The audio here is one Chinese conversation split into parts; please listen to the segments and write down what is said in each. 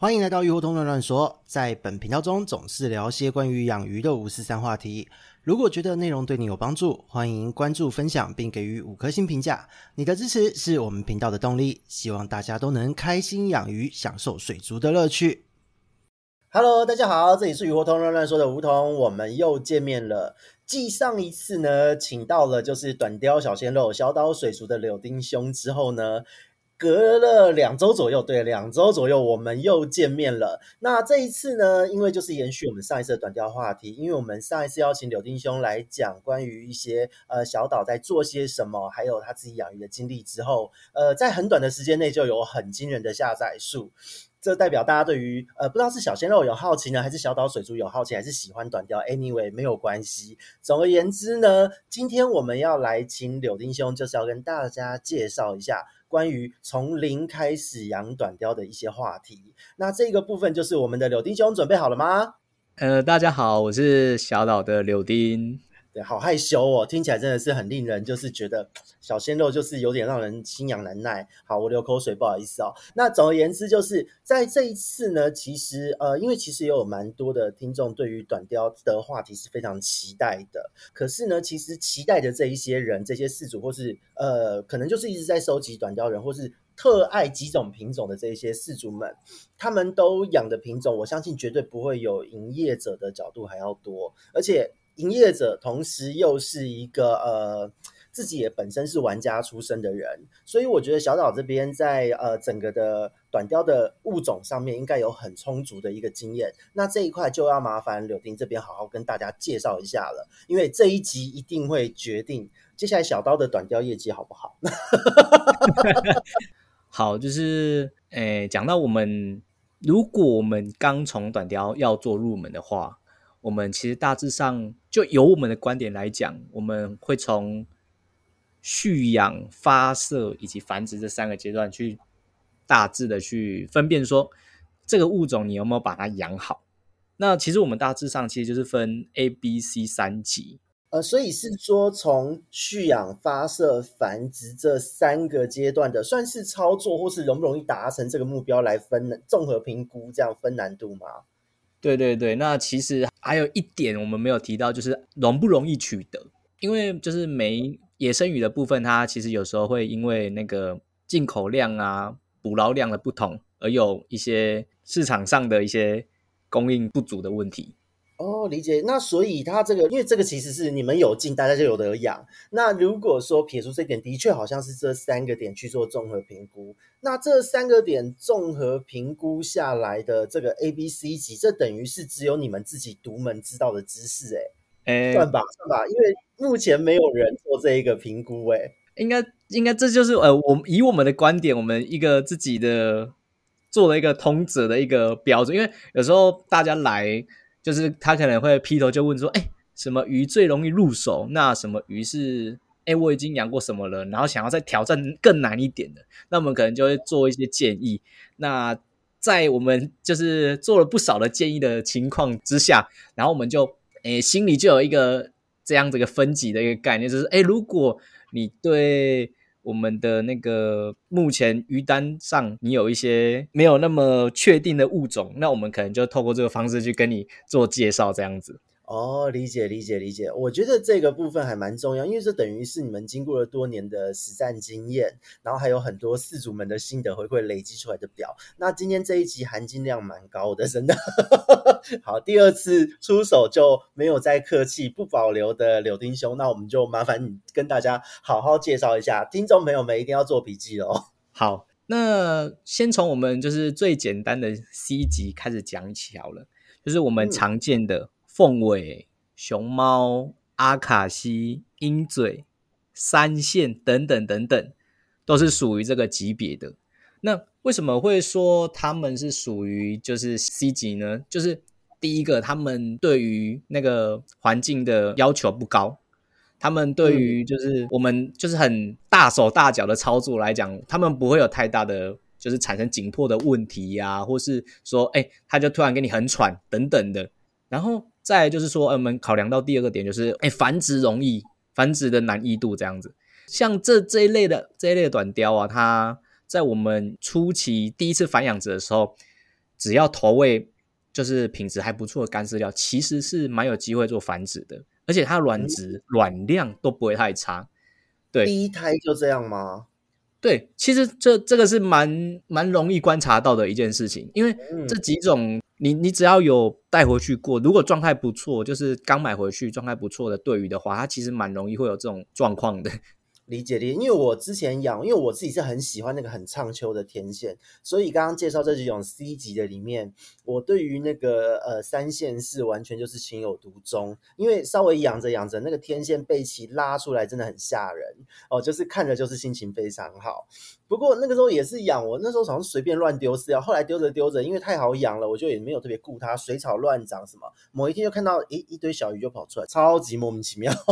欢迎来到鱼活通乱乱说，在本频道中总是聊些关于养鱼的五四三话题。如果觉得内容对你有帮助，欢迎关注、分享并给予五颗星评价。你的支持是我们频道的动力。希望大家都能开心养鱼，享受水族的乐趣。Hello，大家好，这里是鱼活通乱乱说的梧桐，我们又见面了。继上一次呢，请到了就是短鯛小鲜肉小岛水族的柳丁兄之后呢。隔了两周左右，对，两周左右，我们又见面了。那这一次呢，因为就是延续我们上一次的短调话题，因为我们上一次邀请柳丁兄来讲关于一些呃小岛在做些什么，还有他自己养鱼的经历之后，呃，在很短的时间内就有很惊人的下载数。这代表大家对于呃不知道是小鲜肉有好奇呢，还是小岛水族有好奇，还是喜欢短调？Anyway，没有关系。总而言之呢，今天我们要来请柳丁兄，就是要跟大家介绍一下。关于从零开始养短鯛的一些话题，那这个部分就是我们的柳丁兄准备好了吗？呃，大家好，我是小岛的柳丁。对，好害羞哦，听起来真的是很令人就是觉得小鲜肉就是有点让人心痒难耐。好，我流口水，不好意思哦。那总而言之，就是在这一次呢，其实呃，因为其实也有蛮多的听众对于短雕的话题是非常期待的。可是呢，其实期待的这一些人，这些饲主或是呃，可能就是一直在收集短雕人，或是特爱几种品种的这一些饲主们，他们都养的品种，我相信绝对不会有营业者的角度还要多，而且。营业者同时又是一个呃，自己也本身是玩家出身的人，所以我觉得小岛这边在呃整个的短雕的物种上面应该有很充足的一个经验。那这一块就要麻烦柳丁这边好好跟大家介绍一下了，因为这一集一定会决定接下来小刀的短雕业绩好不好。好，就是诶，讲到我们如果我们刚从短雕要做入门的话。我们其实大致上就由我们的观点来讲，我们会从蓄养、发射以及繁殖这三个阶段去大致的去分辨说，这个物种你有没有把它养好。那其实我们大致上其实就是分 A、B、C 三级。呃，所以是说从蓄养、发射、繁殖这三个阶段的，算是操作或是容不容易达成这个目标来分综合评估，这样分难度吗？对对对，那其实还有一点我们没有提到，就是容不容易取得，因为就是没野生鱼的部分，它其实有时候会因为那个进口量啊、捕捞量的不同，而有一些市场上的一些供应不足的问题。哦，理解。那所以它这个，因为这个其实是你们有进，大家就有得养。那如果说撇除这点，的确好像是这三个点去做综合评估。那这三个点综合评估下来的这个 A、B、C 级，这等于是只有你们自己独门知道的知识，哎，算吧，算吧。因为目前没有人做这一个评估，哎，应该应该这就是呃，我们以我们的观点，我们一个自己的做了一个通则的一个标准。因为有时候大家来。就是他可能会劈头就问说：“哎，什么鱼最容易入手？那什么鱼是哎，我已经养过什么了？然后想要再挑战更难一点的，那我们可能就会做一些建议。那在我们就是做了不少的建议的情况之下，然后我们就哎心里就有一个这样子一个分级的一个概念，就是哎，如果你对。我们的那个目前鱼单上，你有一些没有那么确定的物种，那我们可能就透过这个方式去跟你做介绍，这样子。哦，理解理解理解，我觉得这个部分还蛮重要，因为这等于是你们经过了多年的实战经验，然后还有很多四主们的心得回馈累积出来的表。那今天这一集含金量蛮高的，真的。好，第二次出手就没有再客气，不保留的柳丁兄，那我们就麻烦你跟大家好好介绍一下，听众朋友们一定要做笔记哦。好，那先从我们就是最简单的 C 级开始讲起好了，就是我们常见的。嗯凤尾、熊猫、阿卡西、鹰嘴、三线等等等等，都是属于这个级别的。那为什么会说他们是属于就是 C 级呢？就是第一个，他们对于那个环境的要求不高，他们对于就是我们就是很大手大脚的操作来讲，他们不会有太大的就是产生紧迫的问题呀、或是说，哎，他就突然给你很喘等等的，然后。再来就是说，呃我们考量到第二个点，就是哎，繁殖容易，繁殖的难易度这样子。像这这一类的这一类的短雕啊，它在我们初期第一次繁养殖的时候，只要投喂就是品质还不错的干饲料，其实是蛮有机会做繁殖的，而且它卵质、卵量都不会太差。对，第一胎就这样吗？对，其实这这个是蛮蛮容易观察到的一件事情，因为这几种你你只要有带回去过，如果状态不错，就是刚买回去状态不错的对鱼的话，它其实蛮容易会有这种状况的。理解理解，因为我之前养，因为我自己是很喜欢那个很畅秋的天线，所以刚刚介绍这几种 C 级的里面，我对于那个呃三线是完全就是情有独钟，因为稍微养着养着，那个天线背鳍拉出来真的很吓人哦，就是看着就是心情非常好。不过那个时候也是养，我那时候好像随便乱丢饲料，后来丢着丢着，因为太好养了，我就也没有特别顾它，水草乱长什么，某一天就看到一一堆小鱼就跑出来，超级莫名其妙。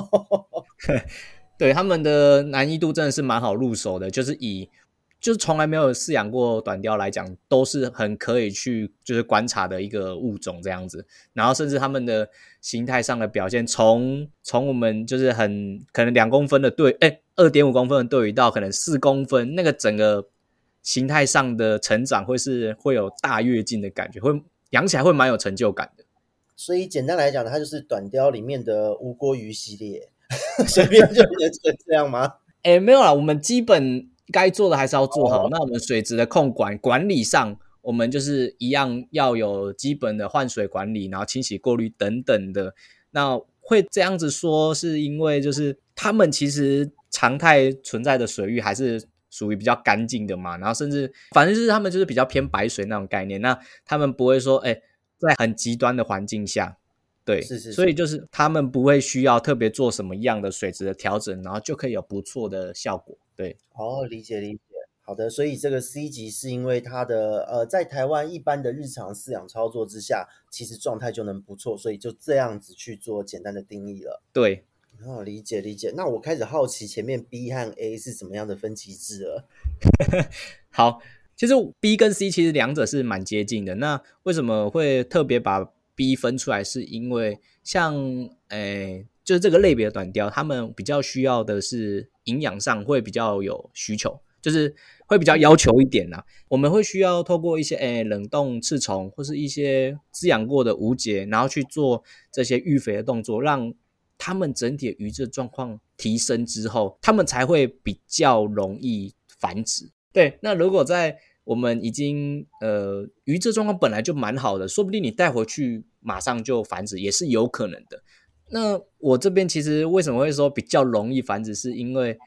对，他们的难易度真的是蛮好入手的，就是以就是从来没有饲养过短鯛来讲，都是很可以去就是观察的一个物种这样子。然后甚至他们的形态上的表现，从从我们就是很可能两公分的对，哎，二点五公分的对鱼到可能四公分，那个整个形态上的成长会是会有大跃进的感觉，会养起来会蛮有成就感的。所以简单来讲呢，它就是短鯛里面的吴郭鱼系列。随便就变成这样吗？哎、欸，没有啦，我们基本该做的还是要做好。Oh. 那我们水质的控管管理上，我们就是一样要有基本的换水管理，然后清洗过滤等等的。那会这样子说，是因为就是他们其实常态存在的水域还是属于比较干净的嘛。然后甚至反正就是他们就是比较偏白水那种概念。那他们不会说，哎、欸，在很极端的环境下。对，是是是，所以就是他们不会需要特别做什么样的水质的调整，然后就可以有不错的效果。对，哦，理解理解，好的。所以这个 C 级是因为它的呃，在台湾一般的日常饲养操作之下，其实状态就能不错，所以就这样子去做简单的定义了。对，哦，理解理解。那我开始好奇前面 B 和 A 是什么样的分级制了。好，其实 B 跟 C 其实两者是蛮接近的。那为什么会特别把 B 分出来是因为像诶、就是这个类别的短鯛，他们比较需要的是营养上会比较有需求，就是会比较要求一点啦。我们会需要透过一些诶、冷冻刺虫或是一些滋养过的无节，然后去做这些育肥的动作，让他们整体的鱼质状况提升之后，他们才会比较容易繁殖。对，那如果在我们已经呃鱼这状况本来就蛮好的，说不定你带回去马上就繁殖也是有可能的。那我这边其实为什么会说比较容易繁殖，是因为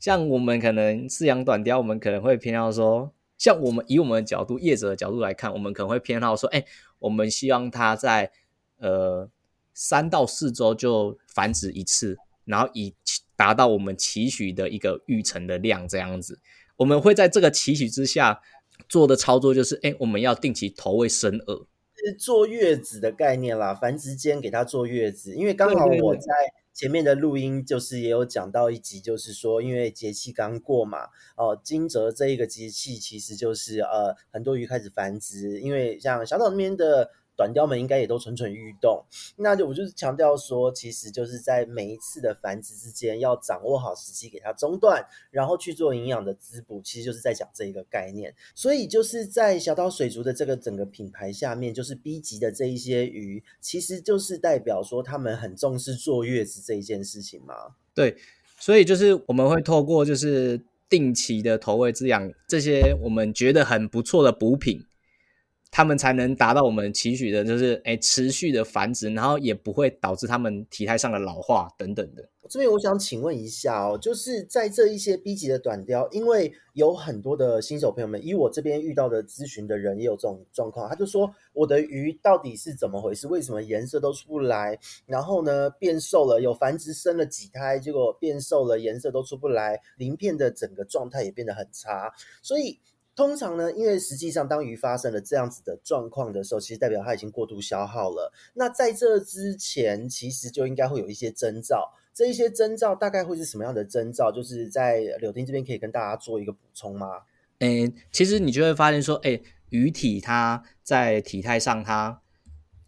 像我们可能饲养短鲷，我们可能会偏好说，像我们以我们的角度业者的角度来看，我们可能会偏好说，哎，我们希望它在呃三到四周就繁殖一次，然后以达到我们期许的一个育成的量这样子。我们会在这个期许之下。做的操作就是，哎，我们要定期投喂生饵，是坐月子的概念啦。繁殖间给它坐月子，因为刚好我在前面的录音就是也有讲到一集，就是说因为节气刚过嘛，哦，惊蛰这一个节气其实就是呃很多鱼开始繁殖，因为像小岛那边的。短鯛们应该也都蠢蠢欲动，那就我就是强调说，其实就是在每一次的繁殖之间，要掌握好时机给它中断，然后去做营养的滋补，其实就是在讲这一个概念。所以就是在小岛水族的这个整个品牌下面，就是 B 级的这一些鱼，其实就是代表说他们很重视坐月子这一件事情嘛。对，所以就是我们会透过就是定期的投喂滋养这些我们觉得很不错的补品。他们才能达到我们期许的，就是诶持续的繁殖，然后也不会导致他们体态上的老化等等的。这边我想请问一下哦，就是在这一些 B 级的短鯛，因为有很多的新手朋友们，以我这边遇到的咨询的人也有这种状况，他就说我的鱼到底是怎么回事？为什么颜色都出不来？然后呢，变瘦了，有繁殖生了几胎，结果变瘦了，颜色都出不来，鳞片的整个状态也变得很差，所以。通常呢，因为实际上当鱼发生了这样子的状况的时候，其实代表它已经过度消耗了。那在这之前，其实就应该会有一些征兆。这一些征兆大概会是什么样的征兆？就是在柳丁这边可以跟大家做一个补充吗？诶，其实你就会发现说，诶，鱼体它在体态上，它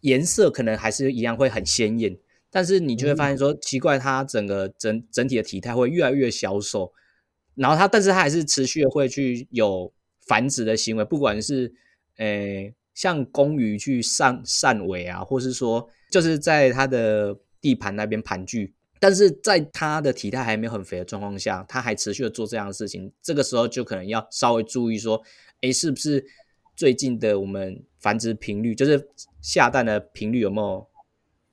颜色可能还是一样会很鲜艳，但是你就会发现说，嗯、奇怪，它整个整整体的体态会越来越消瘦，然后它，但是它还是持续的会去有。繁殖的行为，不管是诶像公鱼去散散尾啊，或是说就是在它的地盘那边盘踞，但是在它的体态还没有很肥的状况下，它还持续的做这样的事情，这个时候就可能要稍微注意说，诶，是不是最近的我们繁殖频率，就是下蛋的频率有没有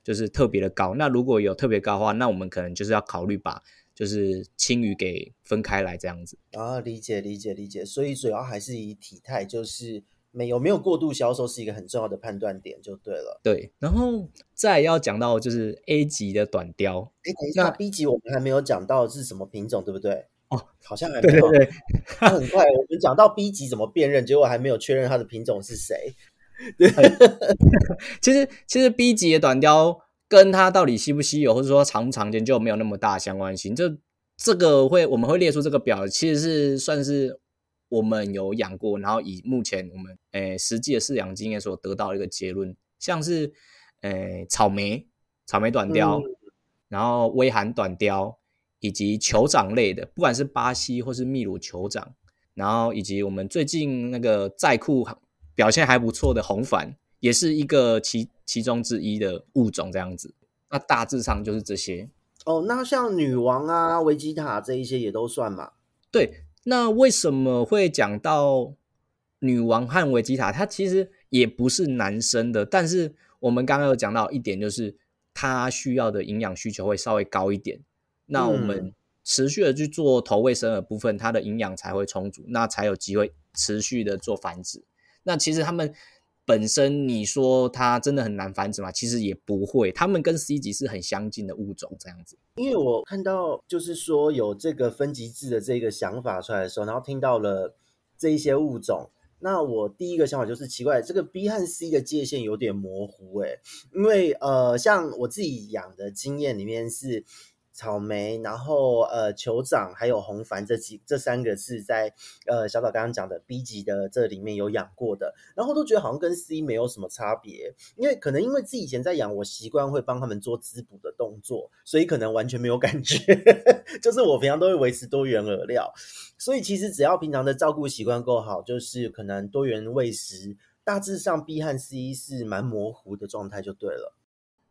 就是特别的高？那如果有特别高的话，那我们可能就是要考虑把。就是青鱼给分开来这样子啊，理解理解理解，所以主要还是以体态，就是没有没有过度销售是一个很重要的判断点，就对了。对，然后再要讲到就是 A 级的短雕，哎，等一下，B 级我们还没有讲到是什么品种，对不对？哦，好像还没有。对对对，很快我们讲到 B 级怎么辨认，结果还没有确认它的品种是谁。对，其实其实 B 级的短鯛。跟它到底稀不稀有，或者说常不常见，就没有那么大相关性。这这个会我们会列出这个表，其实是算是我们有养过，然后以目前我们诶实际的饲养经验所得到的一个结论，像是诶草莓、草莓短雕，嗯、然后微寒短雕，以及酋长类的，不管是巴西或是秘鲁酋长，然后以及我们最近那个在库表现还不错的红帆。也是一个其其中之一的物种这样子，那大致上就是这些哦。那像女王啊、维吉塔这一些也都算嘛？对，那为什么会讲到女王和维吉塔？它其实也不是男生的，但是我们刚刚有讲到一点，就是它需要的营养需求会稍微高一点。那我们持续的去做投喂生的部分，它的营养才会充足，那才有机会持续的做繁殖。那其实他们。本身你说它真的很难繁殖吗？其实也不会，它们跟 C 级是很相近的物种这样子。因为我看到就是说有这个分级制的这个想法出来的时候，然后听到了这一些物种，那我第一个想法就是奇怪，这个 B 和 C 的界限有点模糊诶，因为呃，像我自己养的经验里面是。草莓，然后呃，酋长还有红帆这几这三个是在呃小岛刚刚讲的 B 级的这里面有养过的，然后都觉得好像跟 C 没有什么差别，因为可能因为自己以前在养，我习惯会帮他们做滋补的动作，所以可能完全没有感觉，就是我平常都会维持多元饵料，所以其实只要平常的照顾习惯够好，就是可能多元喂食，大致上 B 和 C 是蛮模糊的状态就对了。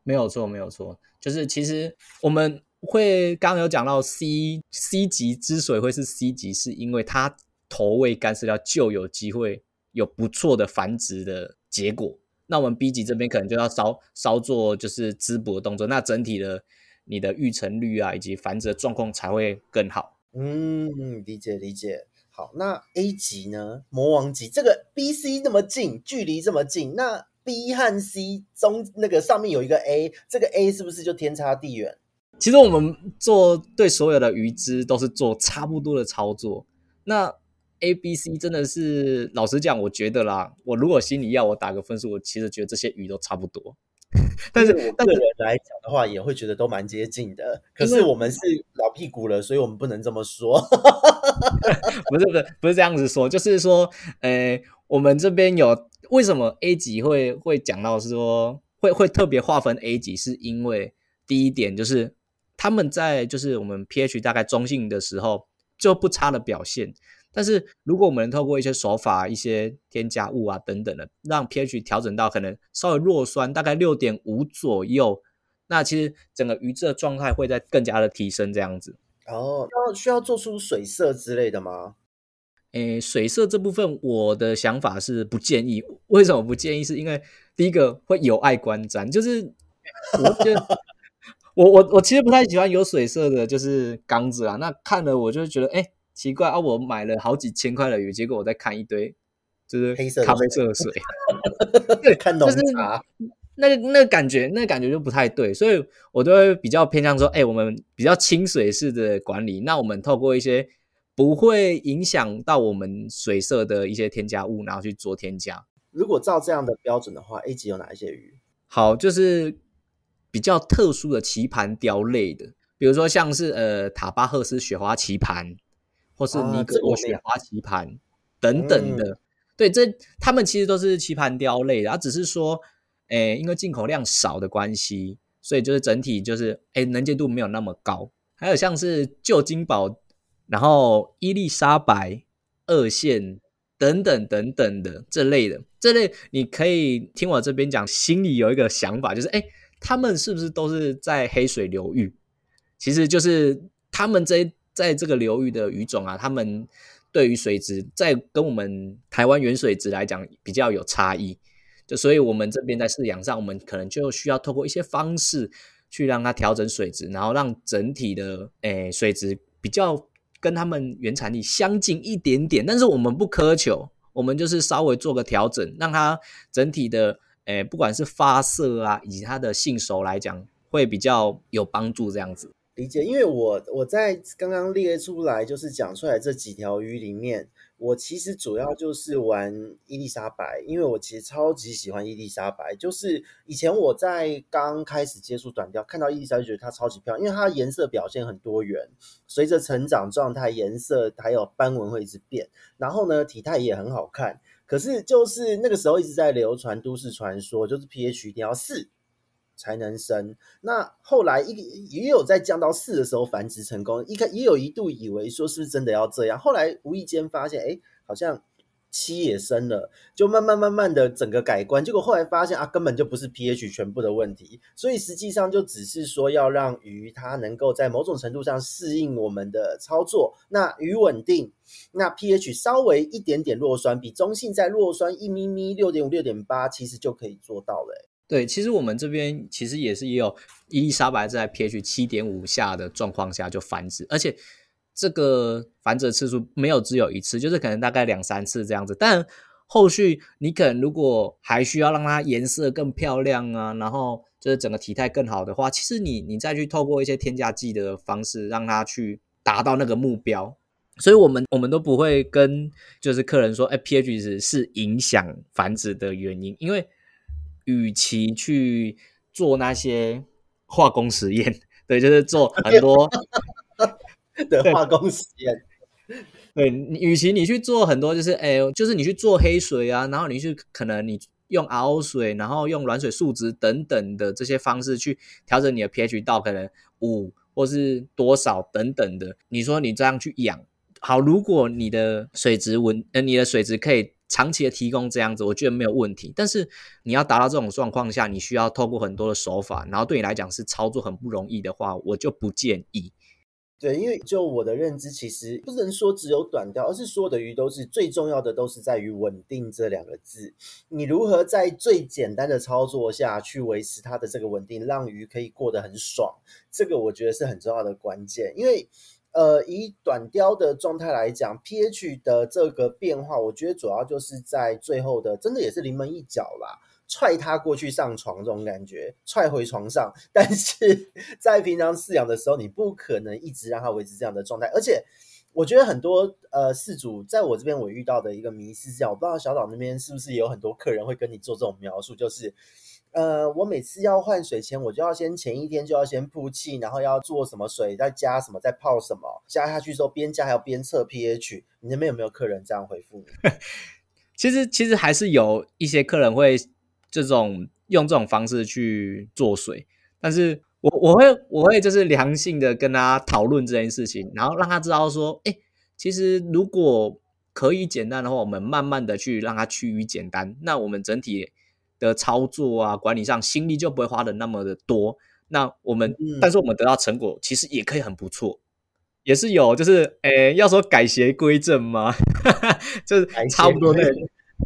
没有错，没有错，就是其实我们。会刚刚有讲到 C C 级之所以会是 C 级，是因为它投喂干饲料就有机会有不错的繁殖的结果。那我们 B 级这边可能就要稍稍做就是滋补的动作，那整体的你的育成率啊以及繁殖的状况才会更好。嗯，理解理解。好，那 A 级呢？魔王级这个 B C 那么近，距离这么近，那 B 和 C 中那个上面有一个 A，这个 A 是不是就天差地远？其实我们做对所有的鱼只都是做差不多的操作。那 A、B、C 真的是老实讲，我觉得啦，我如果心里要我打个分数，我其实觉得这些鱼都差不多。但是我个人来讲的话，也会觉得都蛮接近的。可是我们是老屁股了，所以我们不能这么说。不是不是不是这样子说，就是说，呃，我们这边有为什么 A 级会会讲到是说会会特别划分 A 级，是因为第一点就是。他们在就是我们 pH 大概中性的时候就不差的表现，但是如果我们能透过一些手法、一些添加物啊等等的，让 pH 调整到可能稍微弱酸，大概六点五左右，那其实整个鱼质的状态会再更加的提升这样子。哦，要需要做出水色之类的吗？诶，水色这部分我的想法是不建议。为什么不建议？是因为第一个会有碍观瞻，就是我觉得。我我我其实不太喜欢有水色的，就是缸子啊。那看了我就觉得，哎、欸，奇怪啊！我买了好几千块的鱼，结果我在看一堆就是黑色咖啡色的水，对，看懂就是 那个那个感觉，那个感觉就不太对，所以我都会比较偏向说，哎、欸，我们比较清水式的管理。那我们透过一些不会影响到我们水色的一些添加物，然后去做添加。如果照这样的标准的话，A 级有哪一些鱼？好，就是。比较特殊的棋盘雕类的，比如说像是呃塔巴赫斯雪花棋盘，或是尼格罗雪花棋盘、啊、等等的。嗯、对，这他们其实都是棋盘雕类的，它、啊、只是说，诶、欸，因为进口量少的关系，所以就是整体就是，诶、欸，能见度没有那么高。还有像是旧金宝，然后伊丽莎白、二线等等等等的这类的，这类你可以听我这边讲，心里有一个想法，就是哎，他们是不是都是在黑水流域？其实就是他们在在这个流域的鱼种啊，他们对于水质在跟我们台湾原水质来讲比较有差异，就所以我们这边在饲养上，我们可能就需要透过一些方式去让它调整水质，然后让整体的诶水质比较跟他们原产地相近一点点，但是我们不苛求，我们就是稍微做个调整，让它整体的诶不管是发色啊，以及它的性熟来讲，会比较有帮助这样子。理解，因为我我在刚刚列出来，就是讲出来这几条鱼里面，我其实主要就是玩伊丽莎白，因为我其实超级喜欢伊丽莎白。就是以前我在刚开始接触短鯛，看到伊丽莎白就觉得它超级漂亮，因为它颜色表现很多元，随着成长状态，颜色还有斑纹会一直变，然后呢体态也很好看。可是就是那个时候一直在流传都市传说，就是 pH 一定要四。才能生。那后来一也有在降到四的时候繁殖成功，一开也有一度以为说是不是真的要这样，后来无意间发现，哎，好像七也生了，就慢慢慢慢的整个改观。结果后来发现啊，根本就不是 pH 全部的问题，所以实际上就只是说要让鱼它能够在某种程度上适应我们的操作。那鱼稳定，那 pH 稍微一点点弱酸，比中性再弱酸一咪咪六点五六点八，其实就可以做到了。对，其实我们这边其实也是也有伊丽莎白在 pH 七点五下的状况下就繁殖，而且这个繁殖次数没有只有一次，就是可能大概两三次这样子。但后续你可能如果还需要让它颜色更漂亮啊，然后就是整个体态更好的话，其实你你再去透过一些添加剂的方式让它去达到那个目标。所以我们我们都不会跟就是客人说，哎，pH 值是影响繁殖的原因，因为。与其去做那些化工实验，对，就是做很多 的化工实验。对，你与其你去做很多，就是哎，就是你去做黑水啊，然后你去可能你用 RO 水，然后用软水树脂等等的这些方式去调整你的 pH 到可能五或是多少等等的。你说你这样去养好，如果你的水质稳，呃，你的水质可以。长期的提供这样子，我觉得没有问题。但是你要达到这种状况下，你需要透过很多的手法，然后对你来讲是操作很不容易的话，我就不建议。对，因为就我的认知，其实不能说只有短钓，而是所有的鱼都是最重要的，都是在于稳定这两个字。你如何在最简单的操作下去维持它的这个稳定，让鱼可以过得很爽，这个我觉得是很重要的关键，因为。呃，以短钓的状态来讲，pH 的这个变化，我觉得主要就是在最后的，真的也是临门一脚啦，踹他过去上床这种感觉，踹回床上。但是在平常饲养的时候，你不可能一直让它维持这样的状态。而且，我觉得很多呃饲主在我这边我遇到的一个迷思是这样，我不知道小岛那边是不是也有很多客人会跟你做这种描述，就是。呃，我每次要换水前，我就要先前一天就要先铺气，然后要做什么水，再加什么，再泡什么，加下去之后边加还要边测 pH。你那边有没有客人这样回复你？其实其实还是有一些客人会这种用这种方式去做水，但是我我会我会就是良性的跟他讨论这件事情，然后让他知道说，哎，其实如果可以简单的话，我们慢慢的去让它趋于简单，那我们整体。的操作啊，管理上心力就不会花的那么的多。那我们，嗯、但是我们得到成果其实也可以很不错，也是有，就是诶、欸，要说改邪归正吗？就是差不多那个，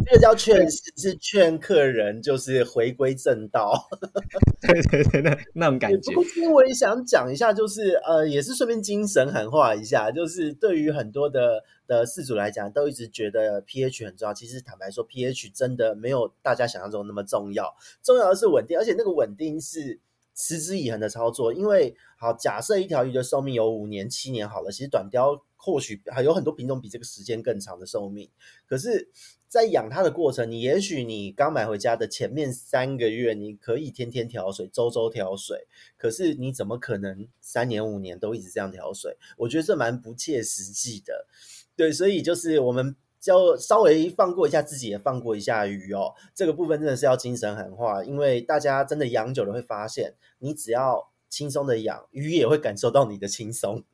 这个叫劝，是劝客人就是回归正道。对对对，那那种感觉。不过我也想讲一下，就是呃，也是顺便精神喊话一下，就是对于很多的。的饲主来讲，都一直觉得 pH 很重要。其实坦白说，pH 真的没有大家想象中那么重要。重要的是稳定，而且那个稳定是持之以恒的操作。因为好，假设一条鱼的寿命有五年、七年好了，其实短鯛或许还有很多品种比这个时间更长的寿命。可是，在养它的过程，你也许你刚买回家的前面三个月，你可以天天调水、周周调水。可是你怎么可能三年、五年都一直这样调水？我觉得这蛮不切实际的。对，所以就是我们就稍微放过一下自己，也放过一下鱼哦。这个部分真的是要精神喊话，因为大家真的养久了会发现，你只要轻松的养，鱼也会感受到你的轻松。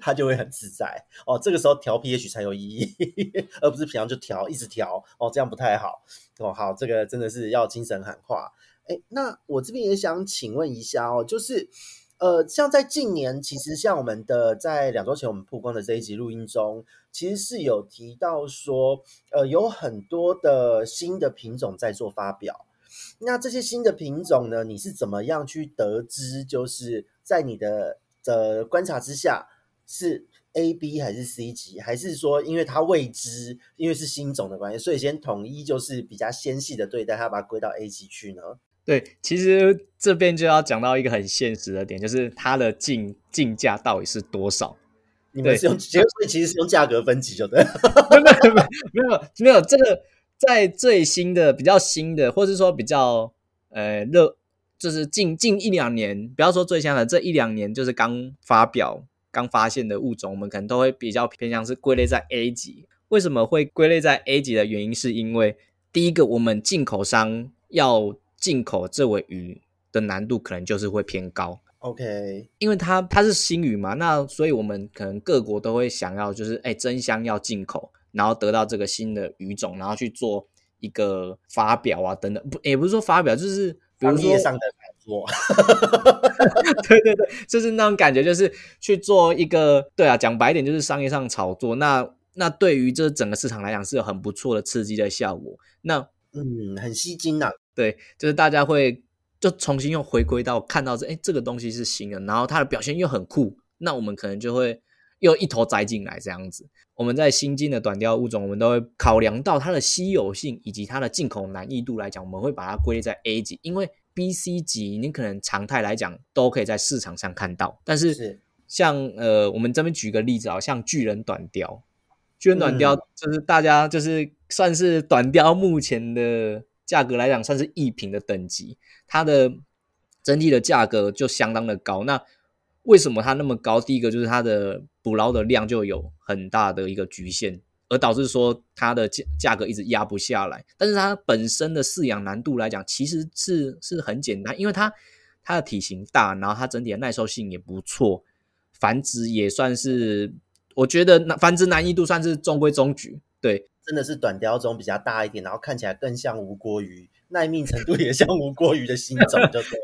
它就会很自在哦。这个时候调 pH 才有意义，而不是平常就调一直调哦，这样不太好哦。好，这个真的是要精神喊话。哎，那我这边也想请问一下哦，就是呃，像在近年，其实像我们的在两周前我们曝光的这一集录音中，其实是有提到说，呃，有很多的新的品种在做发表。那这些新的品种呢，你是怎么样去得知？就是在你的的观察之下，是 A、B 还是 C 级，还是说因为它未知，因为是新种的关系，所以先统一就是比较纤细的对待它，把它归到 A 级去呢？对，其实这边就要讲到一个很现实的点，就是它的进进价到底是多少？你们是用，所以其实是用价格分级，就对。没有没有没有没有这个。在最新的、比较新的，或是说比较呃热，就是近近一两年，不要说最新的，这一两年就是刚发表、刚发现的物种，我们可能都会比较偏向是归类在 A 级。为什么会归类在 A 级的原因，是因为第一个，我们进口商要进口这尾鱼的难度可能就是会偏高。OK，因为它它是新鱼嘛，那所以我们可能各国都会想要就是哎争相要进口。然后得到这个新的鱼种，然后去做一个发表啊，等等，不也不是说发表，就是比如说上的炒作，对对对，就是那种感觉，就是去做一个，对啊，讲白一点就是商业上炒作。那那对于这整个市场来讲是有很不错的刺激的效果。那嗯，很吸睛呐、啊。对，就是大家会就重新又回归到看到这，哎，这个东西是新的，然后它的表现又很酷，那我们可能就会。又一头栽进来这样子，我们在新进的短调物种，我们都会考量到它的稀有性以及它的进口难易度来讲，我们会把它归类在 A 级，因为 B、C 级你可能常态来讲都可以在市场上看到，但是像是呃，我们这边举个例子啊，像巨人短雕，巨人短雕就是大家就是算是短雕目前的价格来讲算是一品的等级，它的整体的价格就相当的高，那。为什么它那么高？第一个就是它的捕捞的量就有很大的一个局限，而导致说它的价价格一直压不下来。但是它本身的饲养难度来讲，其实是是很简单，因为它它的体型大，然后它整体的耐受性也不错，繁殖也算是，我觉得繁殖难易度算是中规中矩。对，真的是短鯛中比较大一点，然后看起来更像无锅鱼，耐命程度也像无锅鱼的新种，就 对。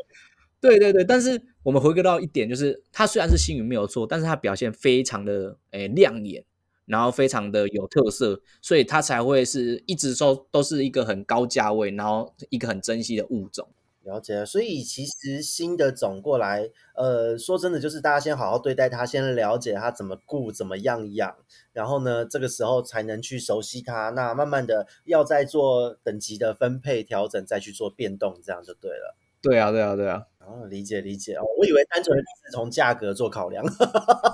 对对对，但是我们回归到一点，就是它虽然是新鱼没有错，但是它表现非常的诶亮眼，然后非常的有特色，所以它才会是一直说都是一个很高价位，然后一个很珍惜的物种。了解了，所以其实新的种过来，呃，说真的，就是大家先好好对待它，先了解它怎么顾，怎么样养，然后呢，这个时候才能去熟悉它。那慢慢的要再做等级的分配调整，再去做变动，这样就对了。对啊，对啊，对啊。哦，理解理解哦，我以为单纯是从价格做考量，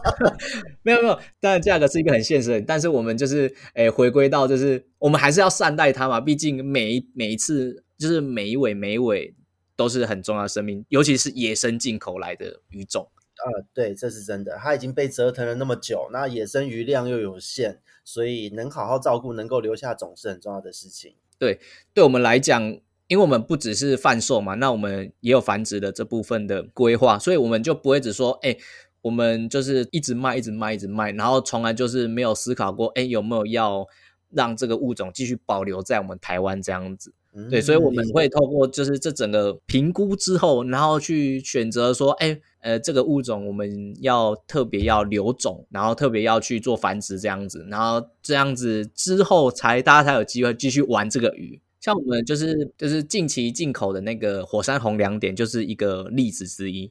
没有没有，当然价格是一个很现实的，但是我们就是诶回归到就是我们还是要善待它嘛，毕竟每一每一次就是每一尾每一尾都是很重要的生命，尤其是野生进口来的鱼种。呃，对，这是真的，它已经被折腾了那么久，那野生鱼量又有限，所以能好好照顾，能够留下种是很重要的事情。对，对我们来讲。因为我们不只是贩售嘛，那我们也有繁殖的这部分的规划，所以我们就不会只说，哎，我们就是一直卖，一直卖，一直卖，然后从来就是没有思考过，哎，有没有要让这个物种继续保留在我们台湾这样子。嗯、对，所以我们会透过就是这整个评估之后，然后去选择说，哎，呃，这个物种我们要特别要留种，然后特别要去做繁殖这样子，然后这样子之后才大家才有机会继续玩这个鱼。像我们就是就是近期进口的那个火山红两点，就是一个例子之一。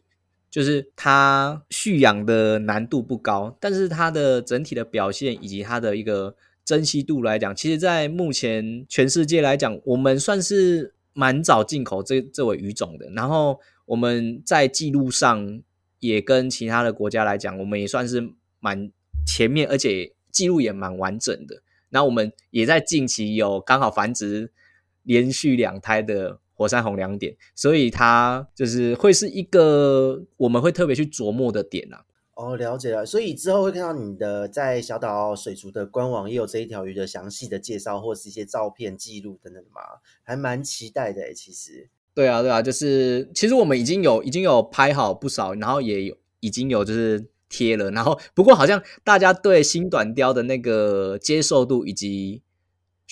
就是它蓄养的难度不高，但是它的整体的表现以及它的一个珍稀度来讲，其实在目前全世界来讲，我们算是蛮早进口这这尾鱼种的。然后我们在记录上也跟其他的国家来讲，我们也算是蛮前面，而且记录也蛮完整的。那我们也在近期有刚好繁殖。连续两胎的火山红两点，所以它就是会是一个我们会特别去琢磨的点啊。哦，了解了。所以之后会看到你的在小岛水族的官网也有这一条鱼的详细的介绍，或是一些照片记录等等的嘛，还蛮期待的。其实，对啊，对啊，就是其实我们已经有已经有拍好不少，然后也有已经有就是贴了，然后不过好像大家对新短雕的那个接受度以及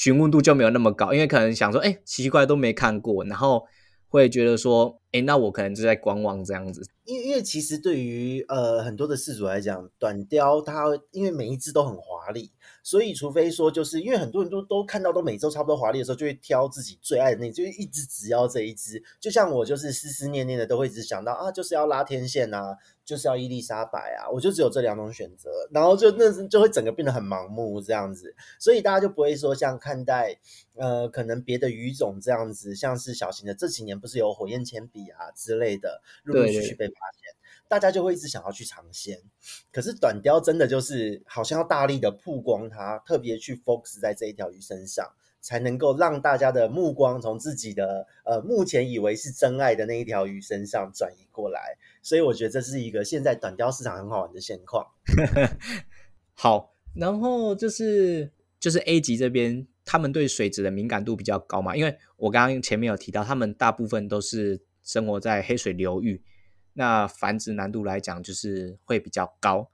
询问度就没有那么高，因为可能想说，哎，奇奇怪都没看过，然后会觉得说，哎，那我可能就在观望这样子。因为因为其实对于呃很多的饲主来讲，短雕它因为每一只都很华丽。所以，除非说，就是因为很多人都都看到都每周差不多华丽的时候，就会挑自己最爱的那，就一直只要这一只。就像我就是思思念念的，都会一直想到啊，就是要拉天线啊，就是要伊丽莎白啊，我就只有这两种选择，然后就那就会整个变得很盲目这样子。所以大家就不会说像看待呃可能别的鱼种这样子，像是小型的这几年不是有火焰铅笔啊之类的，陆陆续续被发现。大家就会一直想要去尝鲜，可是短鲷真的就是好像要大力的曝光它，特别去 focus 在这一条鱼身上，才能够让大家的目光从自己的呃目前以为是真爱的那一条鱼身上转移过来。所以我觉得这是一个现在短鯛市场很好玩的现况。好，然后就是就是 A 级这边，他们对水质的敏感度比较高嘛，因为我刚刚前面有提到，他们大部分都是生活在黑水流域。那繁殖难度来讲，就是会比较高。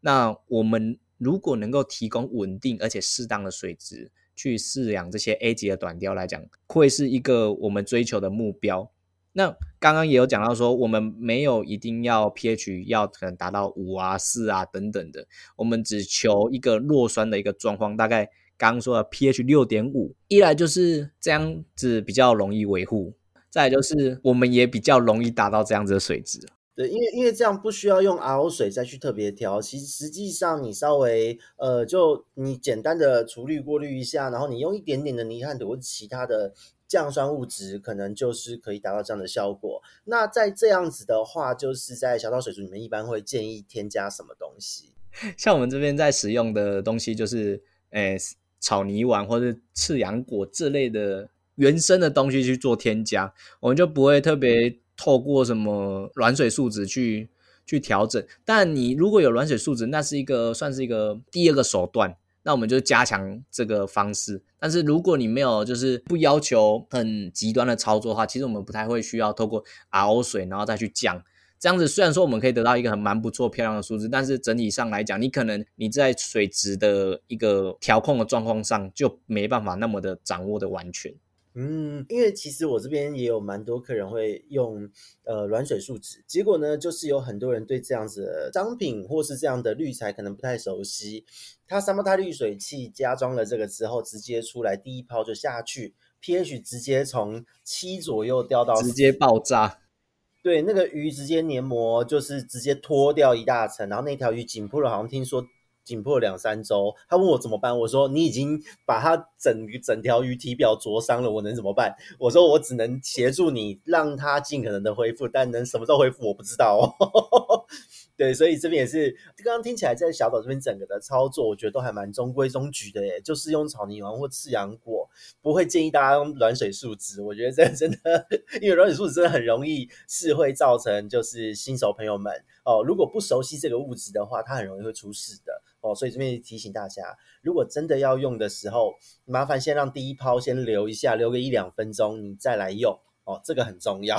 那我们如果能够提供稳定而且适当的水质，去饲养这些 A 级的短鲷来讲，会是一个我们追求的目标。那刚刚也有讲到说，我们没有一定要 pH 要可能达到五啊、四啊等等的，我们只求一个弱酸的一个状况，大概刚刚说的 pH 六点五，一来就是这样子比较容易维护。再来就是，我们也比较容易达到这样子的水质。对，因为因为这样不需要用 RO 水再去特别调，其实实际上你稍微呃，就你简单的处理过滤一下，然后你用一点点的泥炭土或其他的降酸物质，可能就是可以达到这样的效果。那在这样子的话，就是在小岛水族里面一般会建议添加什么东西？像我们这边在使用的东西，就是诶草泥丸或者赤杨果这类的。原生的东西去做添加，我们就不会特别透过什么软水树脂去去调整。但你如果有软水树脂，那是一个算是一个第二个手段，那我们就加强这个方式。但是如果你没有就是不要求很极端的操作的话，其实我们不太会需要透过 RO 水然后再去降。这样子虽然说我们可以得到一个很蛮不错漂亮的数字，但是整体上来讲，你可能你在水质的一个调控的状况上就没办法那么的掌握的完全。嗯，因为其实我这边也有蛮多客人会用呃软水树脂，结果呢，就是有很多人对这样子的商品或是这样的滤材可能不太熟悉。它三胞胎滤水器加装了这个之后，直接出来第一泡就下去，pH 直接从七左右掉到直接爆炸。对，那个鱼直接黏膜就是直接脱掉一大层，然后那条鱼紧迫了，好像听说。紧迫两三周，他问我怎么办，我说你已经把它整整条鱼体表灼伤了，我能怎么办？我说我只能协助你，让它尽可能的恢复，但能什么时候恢复我不知道哦。对，所以这边也是刚刚听起来在小岛这边整个的操作，我觉得都还蛮中规中矩的耶，就是用草泥丸或赤羊果，不会建议大家用软水树脂。我觉得这真的，因为软水树脂真的很容易是会造成就是新手朋友们哦，如果不熟悉这个物质的话，它很容易会出事的。哦，所以这边提醒大家，如果真的要用的时候，麻烦先让第一泡先留一下，留个一两分钟，你再来用。哦，这个很重要。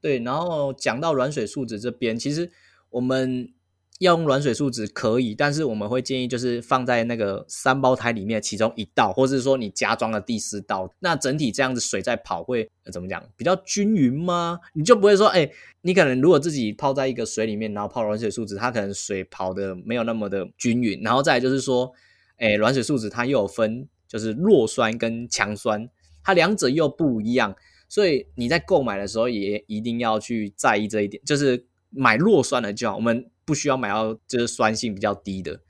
对，然后讲到软水树脂这边，其实我们。要用软水树脂可以，但是我们会建议就是放在那个三胞胎里面其中一道，或者是说你加装了第四道，那整体这样子水在跑会怎么讲？比较均匀吗？你就不会说，哎、你可能如果自己泡在一个水里面，然后泡软水树脂，它可能水跑的没有那么的均匀。然后再来就是说，哎、软水树脂它又有分就是弱酸跟强酸，它两者又不一样，所以你在购买的时候也一定要去在意这一点，就是买弱酸的就好。我们。不需要买到就是酸性比较低的，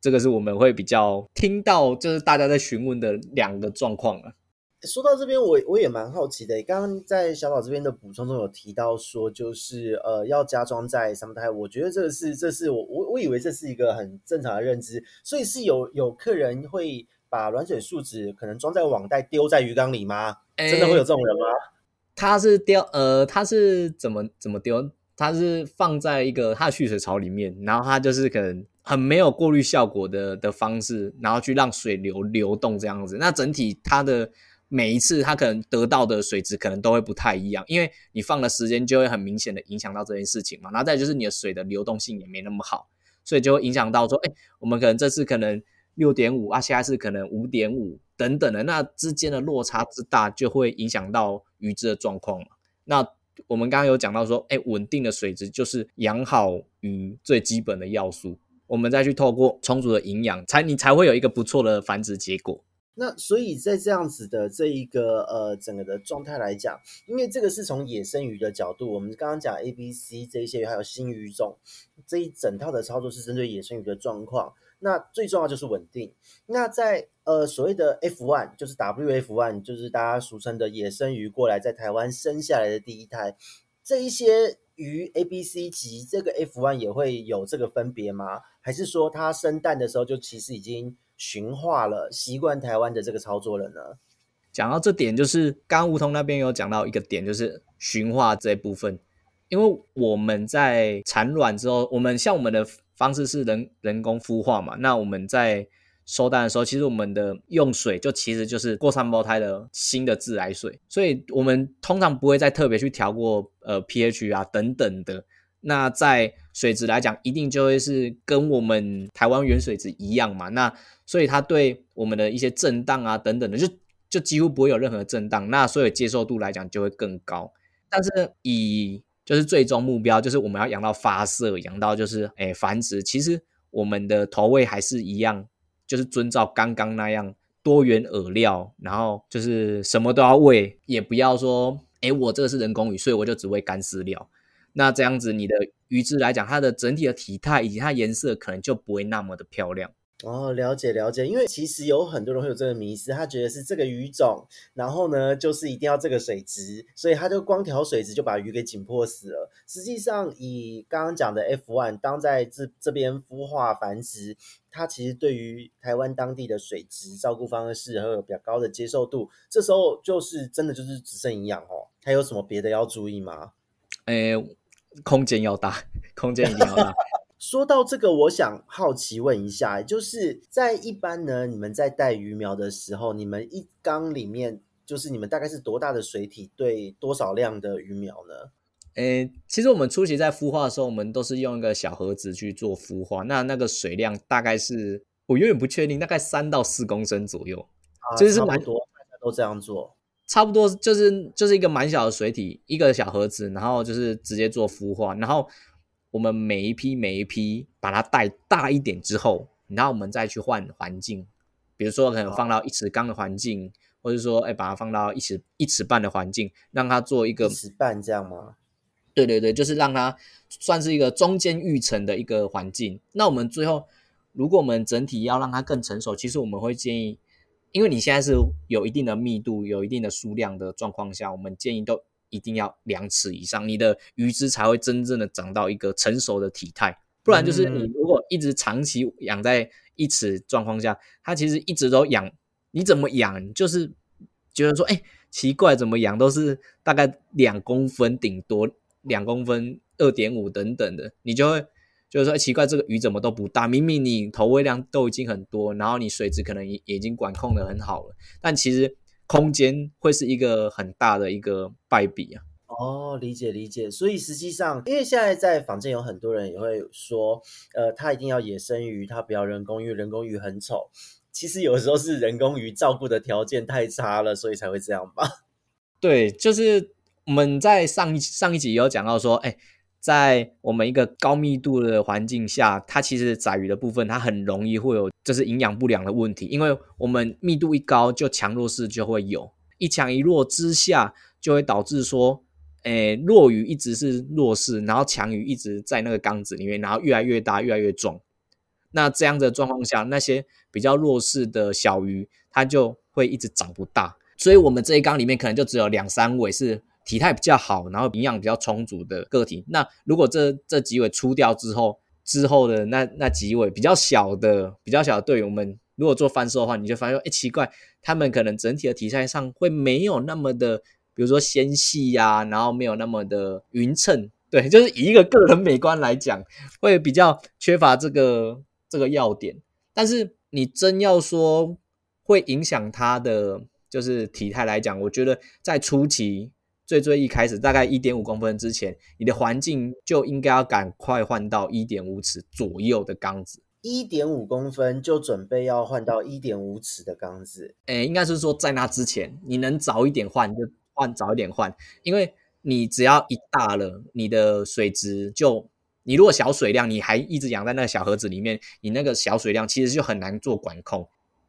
这个是我们会比较听到，就是大家在询问的两个状况啊。说到这边，我我也蛮好奇的。刚刚在小岛这边的补充中有提到说，就是呃要加装在三胞胎，我觉得这个是这是我我我以为这是一个很正常的认知，所以是有有客人会把软水树脂可能装在网袋丢在鱼缸里吗？欸、真的会有这种人吗？他是丢呃他是怎么怎么丢？它是放在一个它的蓄水槽里面，然后它就是可能很没有过滤效果的的方式，然后去让水流流动这样子。那整体它的每一次它可能得到的水质可能都会不太一样，因为你放的时间就会很明显的影响到这件事情嘛。然后再就是你的水的流动性也没那么好，所以就会影响到说，哎，我们可能这次可能六点五啊，下一次可能五点五等等的，那之间的落差之大，就会影响到鱼质的状况嘛。那我们刚刚有讲到说，哎，稳定的水质就是养好鱼最基本的要素。我们再去透过充足的营养，才你才会有一个不错的繁殖结果。那所以在这样子的这一个呃整个的状态来讲，因为这个是从野生鱼的角度，我们刚刚讲 A、B、C 这一些还有新鱼种这一整套的操作是针对野生鱼的状况。那最重要就是稳定。那在呃所谓的 F one，就是 W F one，就是大家俗称的野生鱼过来在台湾生下来的第一胎，这一些鱼 A、B、C 级这个 F one 也会有这个分别吗？还是说它生蛋的时候就其实已经驯化了，习惯台湾的这个操作了呢？讲到这点，就是刚刚梧桐那边有讲到一个点，就是驯化这部分。因为我们在产卵之后，我们像我们的方式是人人工孵化嘛，那我们在收蛋的时候，其实我们的用水就其实就是过三胞胎的新的自来水，所以我们通常不会再特别去调过呃 pH 啊等等的。那在水质来讲，一定就会是跟我们台湾原水质一样嘛。那所以它对我们的一些震荡啊等等的，就就几乎不会有任何震荡。那所以接受度来讲就会更高。但是以就是最终目标，就是我们要养到发色，养到就是诶繁殖。其实我们的投喂还是一样，就是遵照刚刚那样多元饵料，然后就是什么都要喂，也不要说诶我这个是人工鱼，所以我就只喂干饲料。那这样子，你的鱼质来讲，它的整体的体态以及它颜色可能就不会那么的漂亮。哦，了解了解，因为其实有很多人会有这个迷思，他觉得是这个鱼种，然后呢，就是一定要这个水质，所以他就光调水质就把鱼给紧迫死了。实际上，以刚刚讲的 F one 当在这这边孵化繁殖，它其实对于台湾当地的水质照顾方式会有比较高的接受度。这时候就是真的就是只剩营养哦，还有什么别的要注意吗？诶，空间要大，空间一定要大。说到这个，我想好奇问一下，就是在一般呢，你们在带鱼苗的时候，你们一缸里面，就是你们大概是多大的水体对多少量的鱼苗呢？诶，其实我们初期在孵化的时候，我们都是用一个小盒子去做孵化，那那个水量大概是我永远不确定，大概三到四公升左右，啊、就是蛮多，大家都这样做，差不多就是就是一个蛮小的水体，一个小盒子，然后就是直接做孵化，然后。我们每一批每一批把它带大一点之后，然后我们再去换环境，比如说可能放到一尺缸的环境，或者说哎把它放到一尺一尺半的环境，让它做一个一尺半这样吗？对对对，就是让它算是一个中间育成的一个环境。那我们最后，如果我们整体要让它更成熟，其实我们会建议，因为你现在是有一定的密度、有一定的数量的状况下，我们建议都。一定要两尺以上，你的鱼只才会真正的长到一个成熟的体态。不然就是你如果一直长期养在一尺状况下，它其实一直都养，你怎么养就是觉得说，哎，奇怪，怎么养都是大概两公分，顶多两公分、二点五等等的，你就会就是说，奇怪，这个鱼怎么都不大？明明你投喂量都已经很多，然后你水质可能也已经管控的很好了，但其实。空间会是一个很大的一个败笔啊！哦，理解理解。所以实际上，因为现在在坊间有很多人也会说，呃，他一定要野生鱼，他不要人工鱼，人工鱼很丑。其实有时候是人工鱼照顾的条件太差了，所以才会这样吧？对，就是我们在上一上一集有讲到说，哎。在我们一个高密度的环境下，它其实仔鱼的部分，它很容易会有就是营养不良的问题，因为我们密度一高，就强弱势就会有，一强一弱之下，就会导致说，诶，弱鱼一直是弱势，然后强鱼一直在那个缸子里面，然后越来越大，越来越壮。那这样的状况下，那些比较弱势的小鱼，它就会一直长不大，所以我们这一缸里面可能就只有两三尾是。体态比较好，然后营养比较充足的个体。那如果这这几尾出掉之后，之后的那那几尾比较小的、比较小的队友们，如果做翻收的话，你就发现，哎，奇怪，他们可能整体的体态上会没有那么的，比如说纤细呀，然后没有那么的匀称。对，就是以一个个人美观来讲，会比较缺乏这个这个要点。但是你真要说会影响他的就是体态来讲，我觉得在初期最最一开始，大概一点五公分之前，你的环境就应该要赶快换到一点五尺左右的缸子。一点五公分就准备要换到一点五尺的缸子。诶，应该是说在那之前，你能早一点换就换，早一点换，因为你只要一大了，你的水质就，你如果小水量，你还一直养在那个小盒子里面，你那个小水量其实就很难做管控。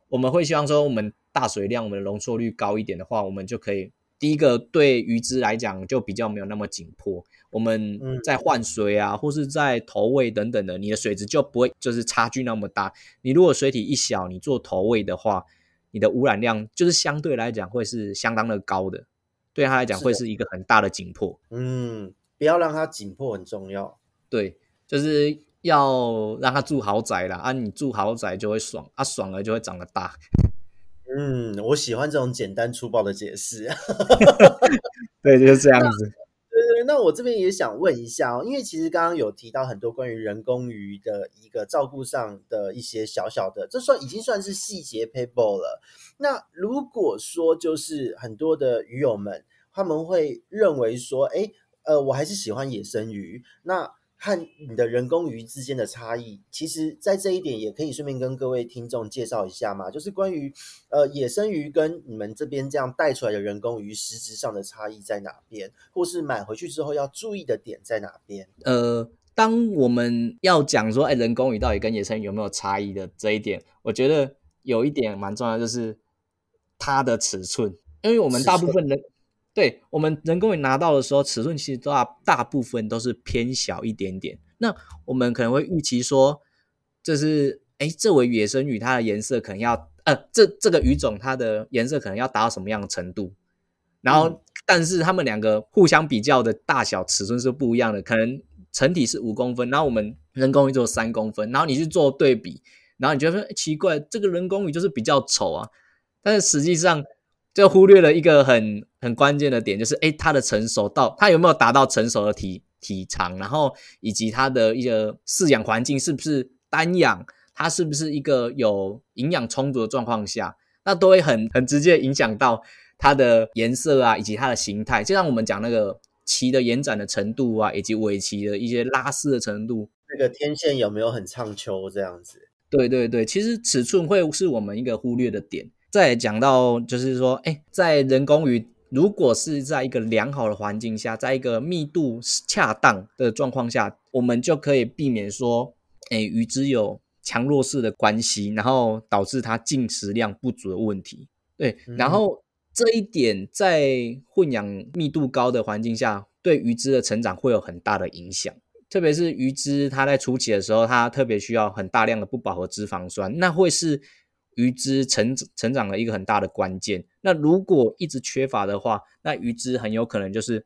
我们会希望说，我们大水量，我们的容错率高一点的话，我们就可以第一个对鱼只来讲就比较没有那么紧迫。我们在换水啊，或是在投喂等等的，你的水质就不会就是差距那么大。你如果水体一小，你做投喂的话，你的污染量就是相对来讲会是相当的高的，对他来讲会是一个很大的紧迫。嗯，不要让它紧迫很重要。对，就是要让他住豪宅啦，啊，你住豪宅就会爽，啊，爽了就会长得大。嗯，我喜欢这种简单粗暴的解释。对，就是这样子。对对那我这边也想问一下哦，因为其实刚刚有提到很多关于人工鱼的一个照顾上的一些小小的，这算已经算是细节 paper 了。那如果说就是很多的鱼友们他们会认为说，哎，呃，我还是喜欢野生鱼，那。和你的人工鱼之间的差异，其实，在这一点也可以顺便跟各位听众介绍一下嘛，就是关于呃野生鱼跟你们这边这样带出来的人工鱼实质上的差异在哪边，或是买回去之后要注意的点在哪边？呃，当我们要讲说，哎，人工鱼到底跟野生鱼有没有差异的这一点，我觉得有一点蛮重要，就是它的尺寸，因为我们大部分人。对，我们人工鱼拿到的时候，尺寸其实大大部分都是偏小一点点。那我们可能会预期说，就是哎，这尾野生鱼它的颜色可能要，呃，这这个鱼种它的颜色可能要达到什么样的程度？然后，但是他们两个互相比较的大小尺寸是不一样的，可能成体是五公分，然后我们人工鱼只有三公分，然后你去做对比，然后你觉得说奇怪，这个人工鱼就是比较丑啊，但是实际上。就忽略了一个很很关键的点，就是诶，它的成熟到它有没有达到成熟的体体长，然后以及它的一个饲养环境是不是单养，它是不是一个有营养充足的状况下，那都会很很直接影响到它的颜色啊，以及它的形态。就像我们讲那个鳍的延展的程度啊，以及尾鳍的一些拉丝的程度，那个天线有没有很畅秋这样子？对对对，其实尺寸会是我们一个忽略的点。再讲到，就是说，哎，在人工鱼如果是在一个良好的环境下，在一个密度恰当的状况下，我们就可以避免说，哎，鱼只有强弱势的关系，然后导致它进食量不足的问题。对，然后这一点在混养密度高的环境下，对鱼只的成长会有很大的影响。特别是鱼只它在初期的时候，它特别需要很大量的不饱和脂肪酸，那会是。鱼只成成长的一个很大的关键。那如果一直缺乏的话，那鱼只很有可能就是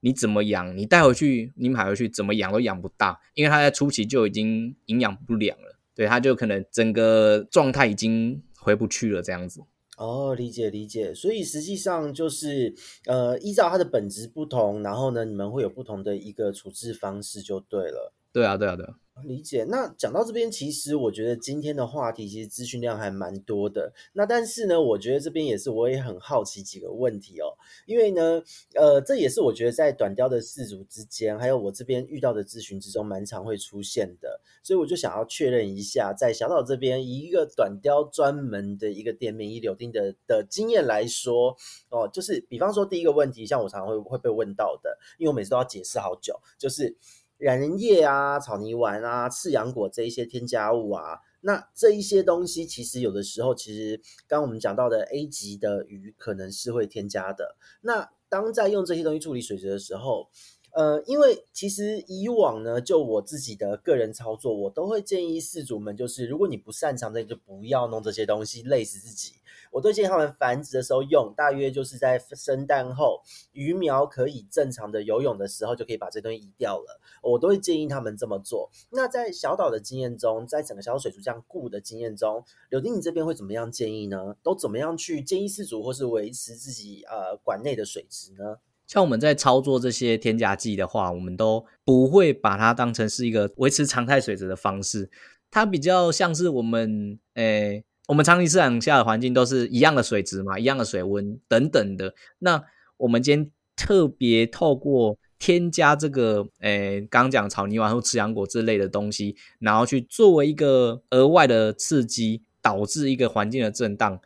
你怎么养，你带回去，你买回去怎么养都养不大，因为它在初期就已经营养不良了。对，它就可能整个状态已经回不去了，这样子。哦，理解理解。所以实际上就是呃，依照它的本质不同，然后呢，你们会有不同的一个处置方式就对了。对啊，对啊，对啊。理解。那讲到这边，其实我觉得今天的话题其实资讯量还蛮多的。那但是呢，我觉得这边也是我也很好奇几个问题哦。因为呢，呃，这也是我觉得在短鯛的饲主之间，还有我这边遇到的咨询之中，蛮常会出现的。所以我就想要确认一下，在小岛这边一个短鯛专门的一个店面，以柳丁的的经验来说，哦，就是比方说第一个问题，像我常常会会被问到的，因为我每次都要解释好久，就是。染人液啊、草泥丸啊、赤杨果这一些添加物啊，那这一些东西其实有的时候，其实刚刚我们讲到的 A 级的鱼可能是会添加的。那当在用这些东西处理水质的时候，呃，因为其实以往呢，就我自己的个人操作，我都会建议饲主们，就是如果你不擅长的，就不要弄这些东西，累死自己。我都建议他们繁殖的时候用，大约就是在生蛋后，鱼苗可以正常的游泳的时候，就可以把这东西移掉了。我都会建议他们这么做。那在小岛的经验中，在整个小岛水族这样顾的经验中，柳丁你这边会怎么样建议呢？都怎么样去建议饲主或是维持自己呃馆内的水质呢？像我们在操作这些添加剂的话，我们都不会把它当成是一个维持常态水质的方式，它比较像是我们诶。我们长期饲养下的环境都是一样的水质嘛，一样的水温等等的。那我们今天特别透过添加这个，诶，刚讲草泥丸或吃羊果之类的东西，然后去作为一个额外的刺激，导致一个环境的震荡。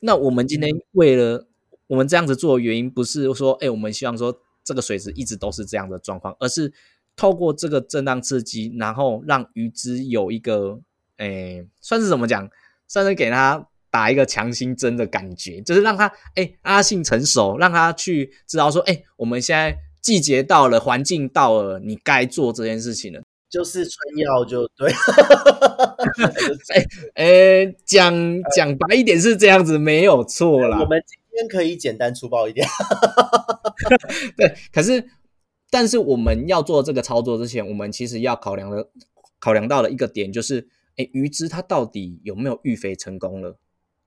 那我们今天为了我们这样子做的原因，不是说，诶，我们希望说这个水质一直都是这样的状况，而是透过这个震荡刺激，然后让鱼只有一个，诶，算是怎么讲？算是给他打一个强心针的感觉，就是让他哎、欸、阿信成熟，让他去知道说，哎、欸，我们现在季节到了，环境到了，你该做这件事情了。就是春药就对。哎 哎、欸，讲讲白一点是这样子，没有错啦。我们今天可以简单粗暴一点。对，可是但是我们要做这个操作之前，我们其实要考量的考量到的一个点就是。哎，鱼之它到底有没有育肥成功了？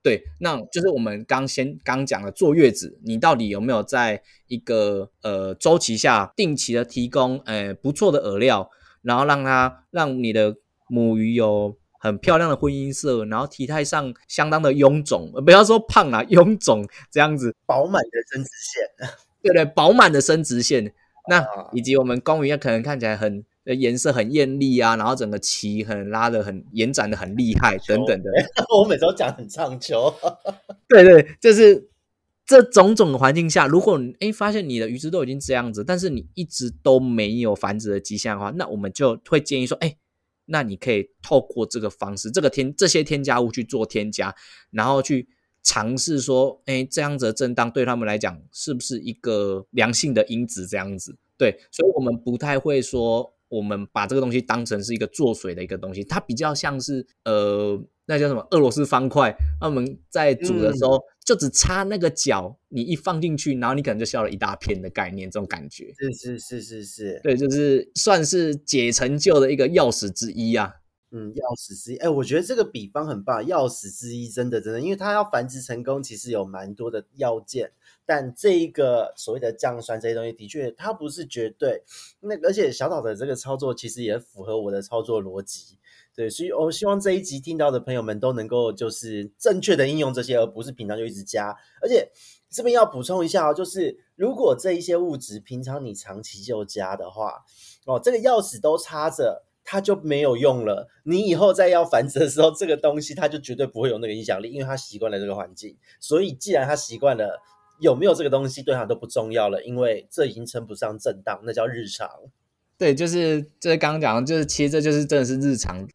对，那就是我们刚先刚讲的坐月子，你到底有没有在一个呃周期下定期的提供呃不错的饵料，然后让它让你的母鱼有很漂亮的婚姻色，然后体态上相当的臃肿，呃，不要说胖啊，臃肿这样子，饱满的生殖腺，对对，饱满的生殖腺，那以及我们公鱼也可能看起来很。呃，颜色很艳丽啊，然后整个鳍很拉的很延展的很厉害等等的。我每次都讲很唱秋。对对，就是这种种的环境下，如果你诶发现你的鱼只都已经这样子，但是你一直都没有繁殖的迹象的话，那我们就会建议说，哎，那你可以透过这个方式，这个添这些添加物去做添加，然后去尝试说，哎，这样子的震荡对他们来讲是不是一个良性的因子？这样子，对，所以我们不太会说。我们把这个东西当成是一个做水的一个东西，它比较像是呃，那叫什么俄罗斯方块。那我们在煮的时候，嗯、就只插那个角，你一放进去，然后你可能就削了一大片的概念，这种感觉。是是是是是，对，就是算是解成就的一个钥匙之一啊。嗯，钥匙之一。哎，我觉得这个比方很棒，钥匙之一真的真的，因为它要繁殖成功，其实有蛮多的要件。但这一个所谓的降酸这些东西，的确它不是绝对。那而且小岛的这个操作其实也符合我的操作逻辑，对，所以我希望这一集听到的朋友们都能够就是正确的应用这些，而不是平常就一直加。而且这边要补充一下哦，就是如果这一些物质平常你长期就加的话，哦，这个钥匙都插着，它就没有用了。你以后再要繁殖的时候，这个东西它就绝对不会有那个影响力，因为它习惯了这个环境。所以既然它习惯了。有没有这个东西对它都不重要了，因为这已经称不上震荡，那叫日常。对，就是就是刚刚讲的，就是其实这就是真的是日常。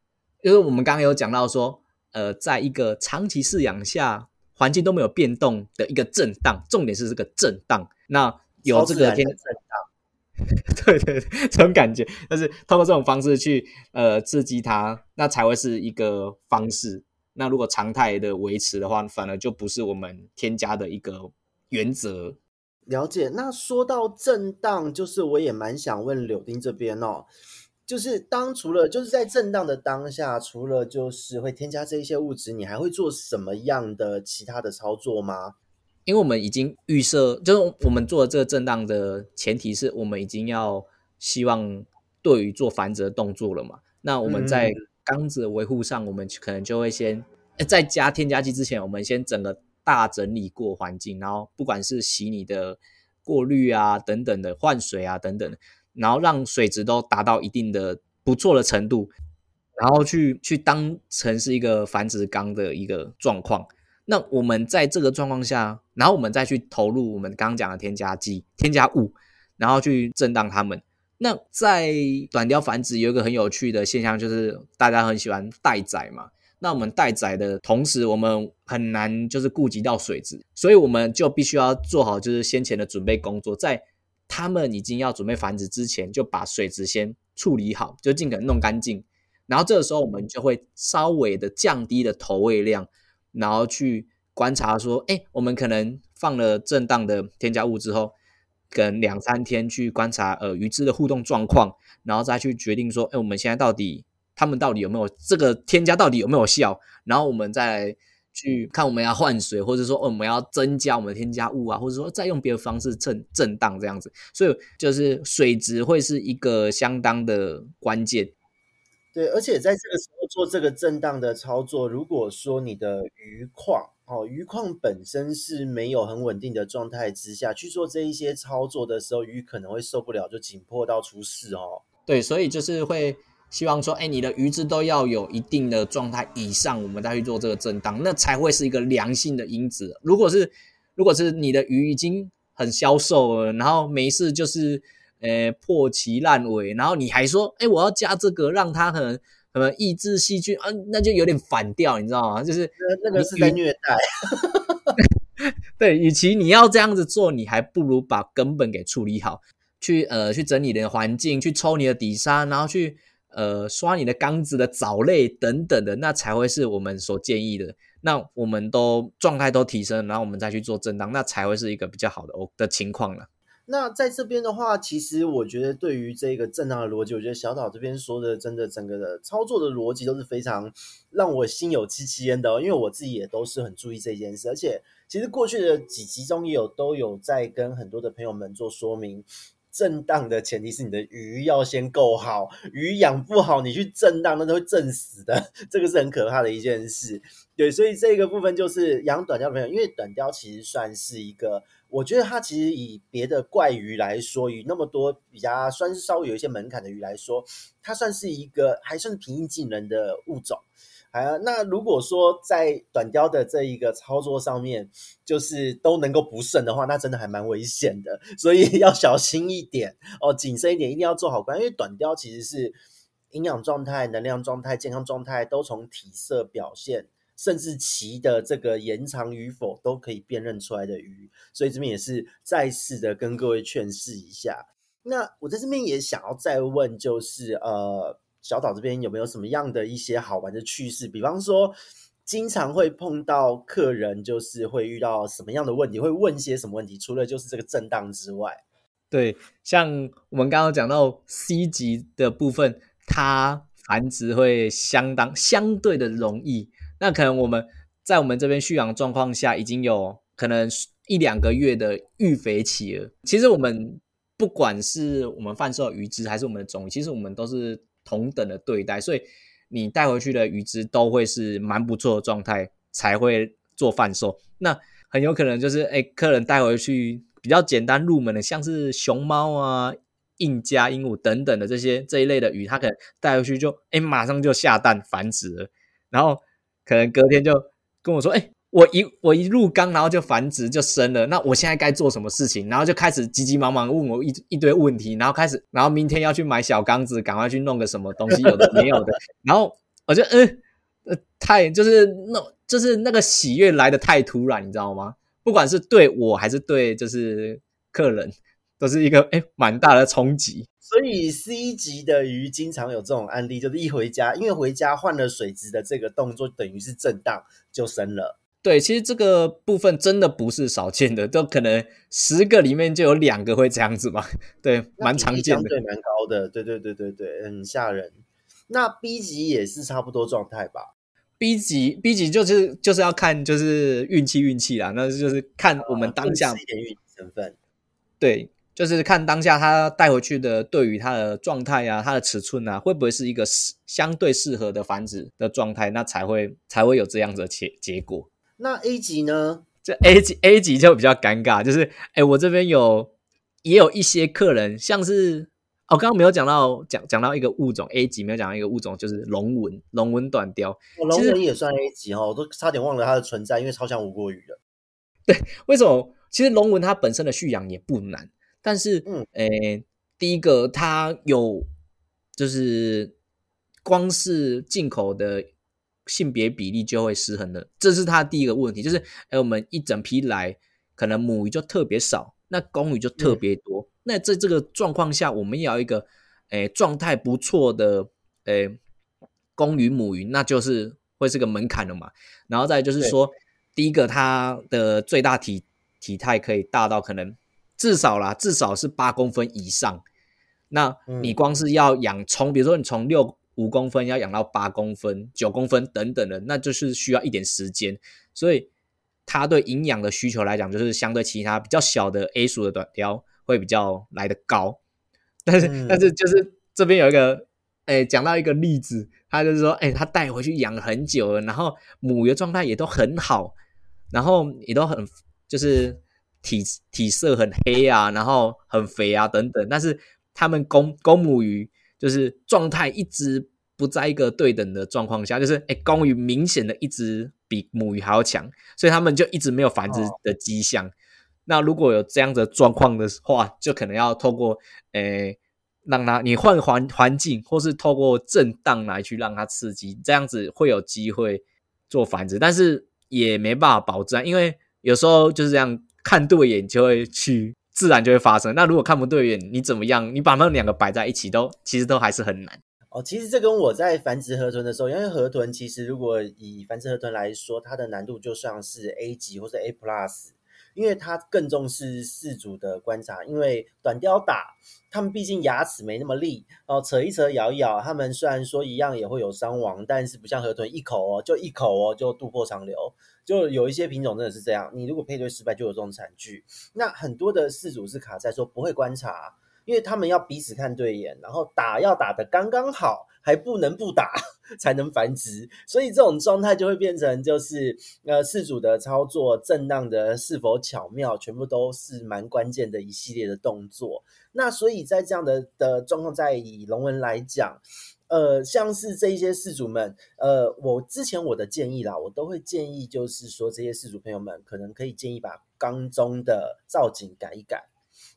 就是我们刚刚有讲到说，呃，在一个长期饲养下，环境都没有变动的一个震荡，重点是这个震荡。那有这个天 对对对，这种感觉，但是通过这种方式去呃刺激它，那才会是一个方式。那如果常态的维持的话，反而就不是我们添加的一个。原则了解。那说到震荡，就是我也蛮想问柳丁这边哦，就是当除了就是在震荡的当下，除了就是会添加这一些物质，你还会做什么样的其他的操作吗？因为我们已经预设，就是我们做的这个震荡的前提是我们已经要希望对于做繁殖的动作了嘛。那我们在缸子的维护上，我们可能就会先在加添加剂之前，我们先整个。大整理过环境，然后不管是洗你的过滤啊等等的换水啊等等，然后让水质都达到一定的不错的程度，然后去去当成是一个繁殖缸的一个状况。那我们在这个状况下，然后我们再去投入我们刚刚讲的添加剂、添加物，然后去震荡它们。那在短鯛繁殖有一个很有趣的现象，就是大家很喜欢待宰嘛。那我们待宰的同时，我们很难就是顾及到水质，所以我们就必须要做好就是先前的准备工作，在他们已经要准备繁殖之前，就把水质先处理好，就尽可能弄干净。然后这个时候，我们就会稍微的降低的投喂量，然后去观察说，哎，我们可能放了震荡的添加物之后，可能两三天去观察呃鱼只的互动状况，然后再去决定说，哎，我们现在到底。他们到底有没有这个添加？到底有没有效？然后我们再去看，我们要换水，或者说哦我们要增加我们的添加物啊，或者说再用别的方式震震荡这样子。所以就是水质会是一个相当的关键。对，而且在这个时候做这个震荡的操作，如果说你的鱼况哦，鱼况本身是没有很稳定的状态之下去做这一些操作的时候，鱼可能会受不了，就紧迫到出事哦。对，所以就是会希望说，哎，你的鱼只都要有一定的状态以上，我们再去做这个震荡，那才会是一个良性的因子。如果是如果是你的鱼已经很消瘦了，然后没事就是。呃，破其烂尾，然后你还说，哎，我要加这个，让它可能可能抑制细菌，啊，那就有点反调，你知道吗？就是那个是在虐待。对，与其你要这样子做，你还不如把根本给处理好，去呃去整理你的环境，去抽你的底沙，然后去呃刷你的缸子的藻类等等的，那才会是我们所建议的。那我们都状态都提升，然后我们再去做震荡，那才会是一个比较好的的情况了。那在这边的话，其实我觉得对于这个震荡的逻辑，我觉得小岛这边说的真的整个的操作的逻辑都是非常让我心有戚戚焉的哦，因为我自己也都是很注意这件事，而且其实过去的几集中也有都有在跟很多的朋友们做说明，震荡的前提是你的鱼要先够好，鱼养不好，你去震荡那都会震死的，这个是很可怕的一件事。对，所以这个部分就是养短鯛的朋友，因为短鯛其实算是一个。我觉得它其实以别的怪鱼来说，以那么多比较算是稍微有一些门槛的鱼来说，它算是一个还算平易近人的物种。啊，那如果说在短鯛的这一个操作上面，就是都能够不慎的话，那真的还蛮危险的，所以要小心一点哦，谨慎一点，一定要做好关，因为短鯛其实是营养状态、能量状态、健康状态都从体色表现。甚至鳍的这个延长与否都可以辨认出来的鱼，所以这边也是再次的跟各位劝示一下。那我在这边也想要再问，就是呃，小岛这边有没有什么样的一些好玩的趣事？比方说，经常会碰到客人，就是会遇到什么样的问题，会问些什么问题？除了就是这个震荡之外，对，像我们刚刚讲到 C 级的部分，它繁殖会相当相对的容易。那可能我们在我们这边蓄养状况下，已经有可能一两个月的育肥期了。其实我们不管是我们贩售的鱼只，还是我们的种，其实我们都是同等的对待，所以你带回去的鱼只都会是蛮不错的状态才会做贩售。那很有可能就是，哎，客人带回去比较简单入门的，像是熊猫啊、印加鹦鹉等等的这些这一类的鱼，它可能带回去就，哎，马上就下蛋繁殖了，然后。可能隔天就跟我说：“哎、我一我一入缸，然后就繁殖就生了。那我现在该做什么事情？”然后就开始急急忙忙问我一一堆问题，然后开始，然后明天要去买小缸子，赶快去弄个什么东西，有的没有的。然后我就嗯呃，太就是那，就是那个喜悦来的太突然，你知道吗？不管是对我还是对就是客人，都是一个哎蛮大的冲击。所以 C 级的鱼经常有这种案例，就是一回家，因为回家换了水质的这个动作，等于是震荡就生了。对，其实这个部分真的不是少见的，都可能十个里面就有两个会这样子嘛。对，蛮常见的，对，蛮高的。对对对对对，很吓人。那 B 级也是差不多状态吧？B 级 B 级就是就是要看就是运气运气啦，那就是看我们当下、啊、一点运气成分。对。就是看当下他带回去的对于它的状态啊，它的尺寸啊，会不会是一个适相对适合的繁殖的状态，那才会才会有这样子的结结果。那 A 级呢？这 A 级 A 级就比较尴尬，就是哎，我这边有也有一些客人，像是哦，刚刚没有讲到讲讲到一个物种 A 级，没有讲到一个物种，就是龙纹龙纹短鯛。哦，龙纹也算 A 级哦，我都差点忘了它的存在，因为超像吴郭鱼的。对，为什么？其实龙纹它本身的蓄养也不难。但是，嗯，诶，第一个，它有就是光是进口的性别比例就会失衡的，这是它第一个问题。就是，诶，我们一整批来，可能母鱼就特别少，那公鱼就特别多。嗯、那在这个状况下，我们要一个诶状态不错的诶公鱼母鱼，那就是会是个门槛了嘛。然后再就是说，第一个，它的最大体体态可以大到可能。至少啦，至少是八公分以上。那你光是要养从，比如说你从六五公分要养到八公分、九公分等等的，那就是需要一点时间。所以它对营养的需求来讲，就是相对其他比较小的 A 属的短鯛会比较来得高。但是，嗯、但是就是这边有一个哎，讲到一个例子，他就是说，哎，他带回去养了很久了，然后母鱼的状态也都很好，然后也都很就是体体色很黑啊，然后很肥啊等等，但是他们公公母鱼就是状态一直不在一个对等的状况下，就是哎，公鱼明显的一直比母鱼还要强，所以他们就一直没有繁殖的迹象。哦、那如果有这样的状况的话，就可能要透过诶。让它你换环环境，或是透过震荡来去让它刺激，这样子会有机会做繁殖，但是也没办法保证，因为有时候就是这样，看对眼就会去，自然就会发生。那如果看不对眼，你怎么样？你把那两个摆在一起都，其实都还是很难。哦，其实这跟我在繁殖河豚的时候，因为河豚其实如果以繁殖河豚来说，它的难度就像是 A 级或者 A Plus。因为它更重视饲主的观察，因为短雕打，它们毕竟牙齿没那么利哦，扯一扯咬一咬，它们虽然说一样也会有伤亡，但是不像河豚一口哦，就一口哦就肚破长流，就有一些品种真的是这样，你如果配对失败就有这种惨剧。那很多的饲主是卡在说不会观察，因为他们要彼此看对眼，然后打要打得刚刚好。还不能不打 才能繁殖，所以这种状态就会变成就是呃，饲主的操作震荡的是否巧妙，全部都是蛮关键的一系列的动作。那所以在这样的的状况，在以龙纹来讲，呃，像是这一些事主们，呃，我之前我的建议啦，我都会建议就是说，这些事主朋友们可能可以建议把缸中的造景改一改。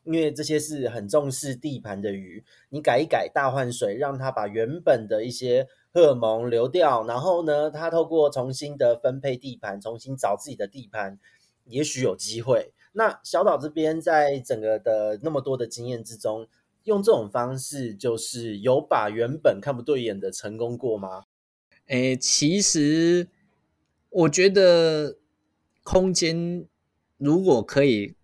因为这些是很重视地盘的鱼，你改一改，大换水，让它把原本的一些荷尔蒙流掉，然后呢，它透过重新的分配地盘，重新找自己的地盘，也许有机会。那小岛这边在整个的那么多的经验之中，用这种方式，就是有把原本看不对眼的成功过吗？诶，其实我觉得空间如果可以。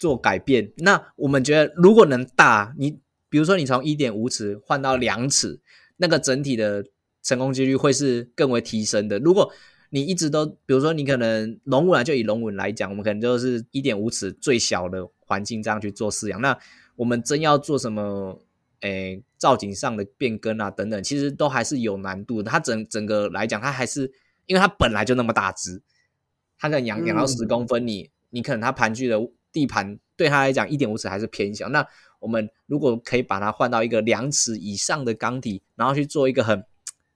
做改变，那我们觉得如果能大，你比如说你从一点五尺换到两尺，那个整体的成功几率会是更为提升的。如果你一直都，比如说你可能龙纹就以龙纹来讲，我们可能就是一点五尺最小的环境这样去做饲养。那我们真要做什么，诶，造景上的变更啊等等，其实都还是有难度的。它整整个来讲，它还是因为它本来就那么大只，它可能养养到十公分，你你可能它盘踞的。地盘对它来讲一点五尺还是偏小，那我们如果可以把它换到一个两尺以上的缸体，然后去做一个很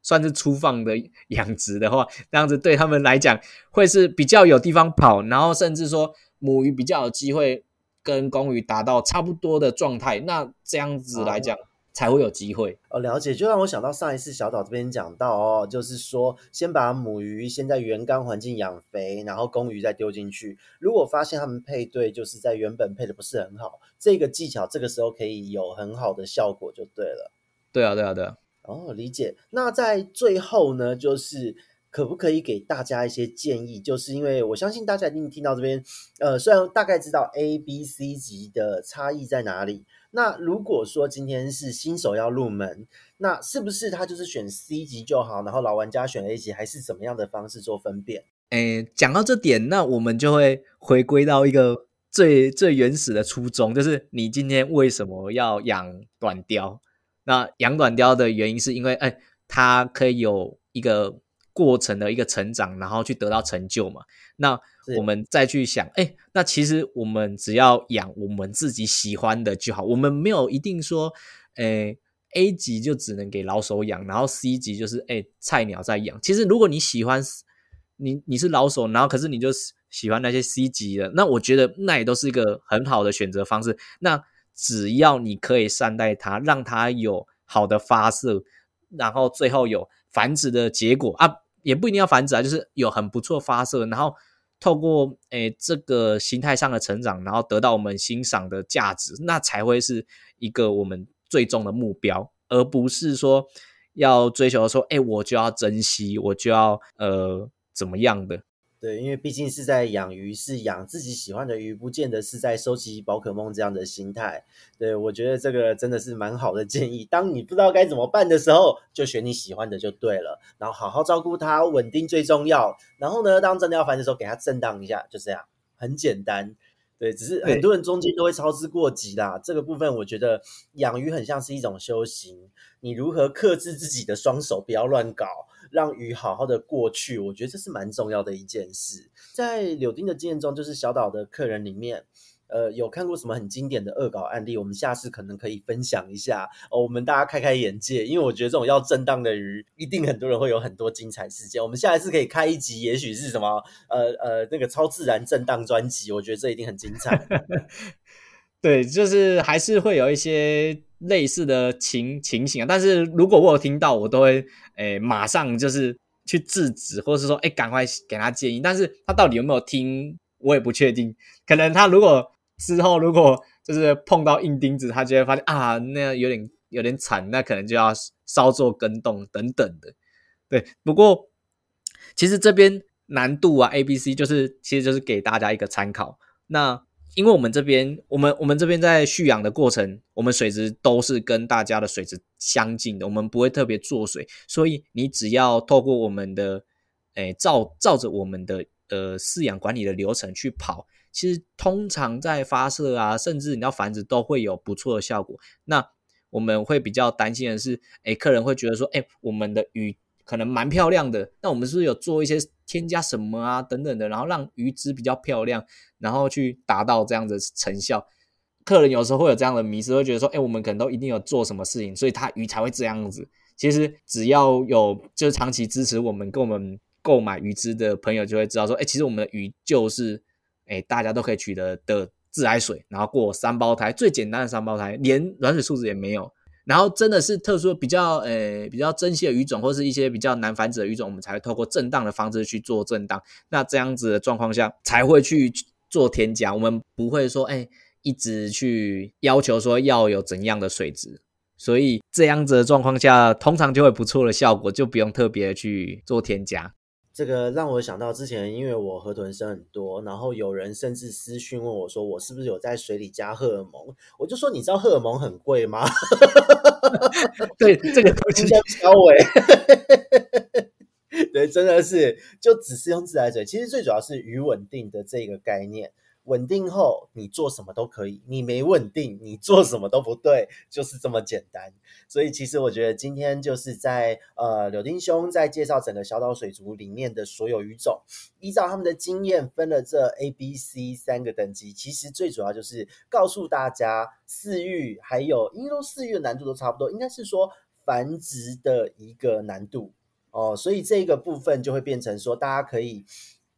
算是粗放的养殖的话，这样子对他们来讲会是比较有地方跑，然后甚至说母鱼比较有机会跟公鱼达到差不多的状态，那这样子来讲。才会有机会哦，了解，就让我想到上一次小岛这边讲到哦，就是说先把母鱼先在原缸环境养肥，然后公鱼再丢进去。如果发现它们配对就是在原本配的不是很好，这个技巧这个时候可以有很好的效果就对了。对啊，对啊，对啊。哦，理解。那在最后呢，就是可不可以给大家一些建议？就是因为我相信大家一定听到这边，呃，虽然大概知道 A、B、C 级的差异在哪里。那如果说今天是新手要入门，那是不是他就是选 C 级就好，然后老玩家选 A 级，还是怎么样的方式做分辨？诶，讲到这点，那我们就会回归到一个最最原始的初衷，就是你今天为什么要养短雕？那养短雕的原因是因为，哎，它可以有一个过程的一个成长，然后去得到成就嘛。那我们再去想，哎是，那其实我们只要养我们自己喜欢的就好，我们没有一定说，诶，A 级就只能给老手养，然后 C 级就是诶菜鸟在养。其实如果你喜欢，你你是老手，然后可是你就喜欢那些 C 级的，那我觉得那也都是一个很好的选择方式。那只要你可以善待它，让它有好的发射，然后最后有繁殖的结果啊。也不一定要繁殖啊，就是有很不错发射，然后透过诶、这个形态上的成长，然后得到我们欣赏的价值，那才会是一个我们最终的目标，而不是说要追求说，哎、我就要珍惜，我就要呃怎么样的。对，因为毕竟是在养鱼，是养自己喜欢的鱼，不见得是在收集宝可梦这样的心态。对，我觉得这个真的是蛮好的建议。当你不知道该怎么办的时候，就选你喜欢的就对了。然后好好照顾它，稳定最重要。然后呢，当真的要繁殖的时候，给它震荡一下，就这样，很简单。对，只是很多人中间都会操之过急啦。这个部分我觉得养鱼很像是一种修行，你如何克制自己的双手，不要乱搞，让鱼好好的过去，我觉得这是蛮重要的一件事。在柳丁的经验中，就是小岛的客人里面。呃，有看过什么很经典的恶搞案例？我们下次可能可以分享一下哦，我们大家开开眼界。因为我觉得这种要震荡的鱼，一定很多人会有很多精彩事件。我们下一次可以开一集，也许是什么呃呃那个超自然震荡专辑，我觉得这一定很精彩。对，就是还是会有一些类似的情情形啊。但是如果我有听到，我都会诶、马上就是去制止，或者是说诶赶、快给他建议。但是他到底有没有听，我也不确定。可能他如果之后如果就是碰到硬钉子，他就会发现啊，那样有点有点惨，那可能就要稍作更动等等的。对，不过其实这边难度啊，A、B、C 就是其实就是给大家一个参考。那因为我们这边，我们我们这边在蓄养的过程，我们水质都是跟大家的水质相近的，我们不会特别做水，所以你只要透过我们的，诶，照照着我们的呃饲养管理的流程去跑。其实通常在发射啊，甚至你要繁殖都会有不错的效果。那我们会比较担心的是，哎，客人会觉得说，哎，我们的鱼可能蛮漂亮的，那我们是不是有做一些添加什么啊等等的，然后让鱼质比较漂亮，然后去达到这样的成效？客人有时候会有这样的迷思，会觉得说，哎，我们可能都一定有做什么事情，所以它鱼才会这样子。其实只要有就是长期支持我们，跟我们购买鱼只的朋友就会知道说，哎，其实我们的鱼就是。哎，大家都可以取得的自来水，然后过三胞胎，最简单的三胞胎，连软水素质也没有。然后真的是特殊比较，呃，比较珍稀的鱼种，或是一些比较难繁殖的鱼种，我们才会透过震荡的方式去做震荡。那这样子的状况下，才会去做添加。我们不会说，哎，一直去要求说要有怎样的水质。所以这样子的状况下，通常就会不错的效果，就不用特别去做添加。这个让我想到之前，因为我河豚生很多，然后有人甚至私讯问我说，我是不是有在水里加荷尔蒙？我就说，你知道荷尔蒙很贵吗？对，这个东西叫交尾。对，真的是，就只是用自来水。其实最主要是鱼稳定的这个概念。稳定后，你做什么都可以；你没稳定，你做什么都不对，就是这么简单。所以，其实我觉得今天就是在呃，柳丁兄在介绍整个小岛水族里面的所有鱼种，依照他们的经验分了这 A、B、C 三个等级。其实最主要就是告诉大家，饲育还有，因为说饲育的难度都差不多，应该是说繁殖的一个难度哦。所以这个部分就会变成说，大家可以。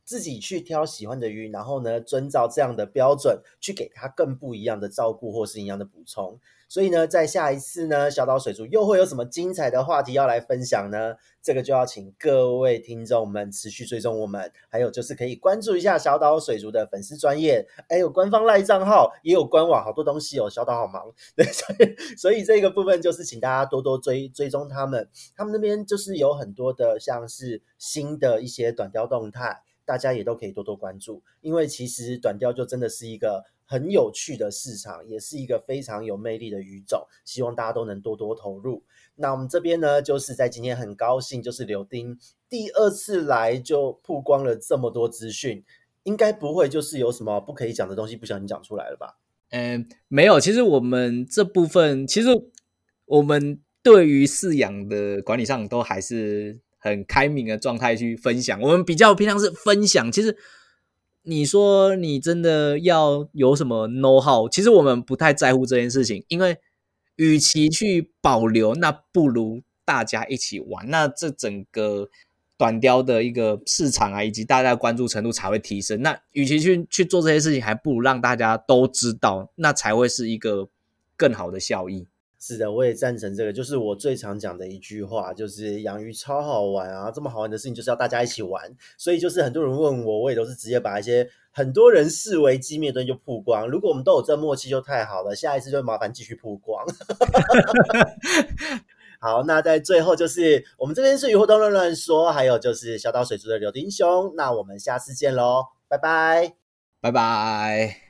自己去挑喜欢的鱼，然后呢，遵照这样的标准去给它更不一样的照顾或是营养的补充。所以呢，在下一次呢，小岛水族又会有什么精彩的话题要来分享呢？这个就要请各位听众们持续追踪我们，还有就是可以关注一下小岛水族的粉丝专业，还有官方赖账号，也有官网，好多东西哦。小岛好忙，所以所以这个部分就是请大家多多追追踪他们，他们那边就是有很多的像是新的一些短鯛动态。大家也都可以多多关注，因为其实短鯛就真的是一个很有趣的市场，也是一个非常有魅力的鱼种，希望大家都能多多投入。那我们这边呢，就是在今天很高兴，就是柳丁第二次来就曝光了这么多资讯，应该不会就是有什么不可以讲的东西不小心讲出来了吧？嗯，没有，其实我们这部分，其实我们对于饲养的管理上都还是。很开明的状态去分享，我们比较偏向是分享。其实你说你真的要有什么 know how，其实我们不太在乎这件事情，因为与其去保留，那不如大家一起玩，那这整个短鯛的一个市场啊，以及大家的关注程度才会提升。那与其去去做这些事情，还不如让大家都知道，那才会是一个更好的效益。是的，我也赞成这个，就是我最常讲的一句话，就是养鱼超好玩啊！这么好玩的事情就是要大家一起玩，所以就是很多人问我，我也都是直接把一些很多人视为机密的东西就曝光。如果我们都有这默契，就太好了。下一次就麻烦继续曝光。好，那在最后就是我们这边是鱼活通乱乱说，还有就是小岛水族的柳丁兄，那我们下次见喽，拜拜，拜拜。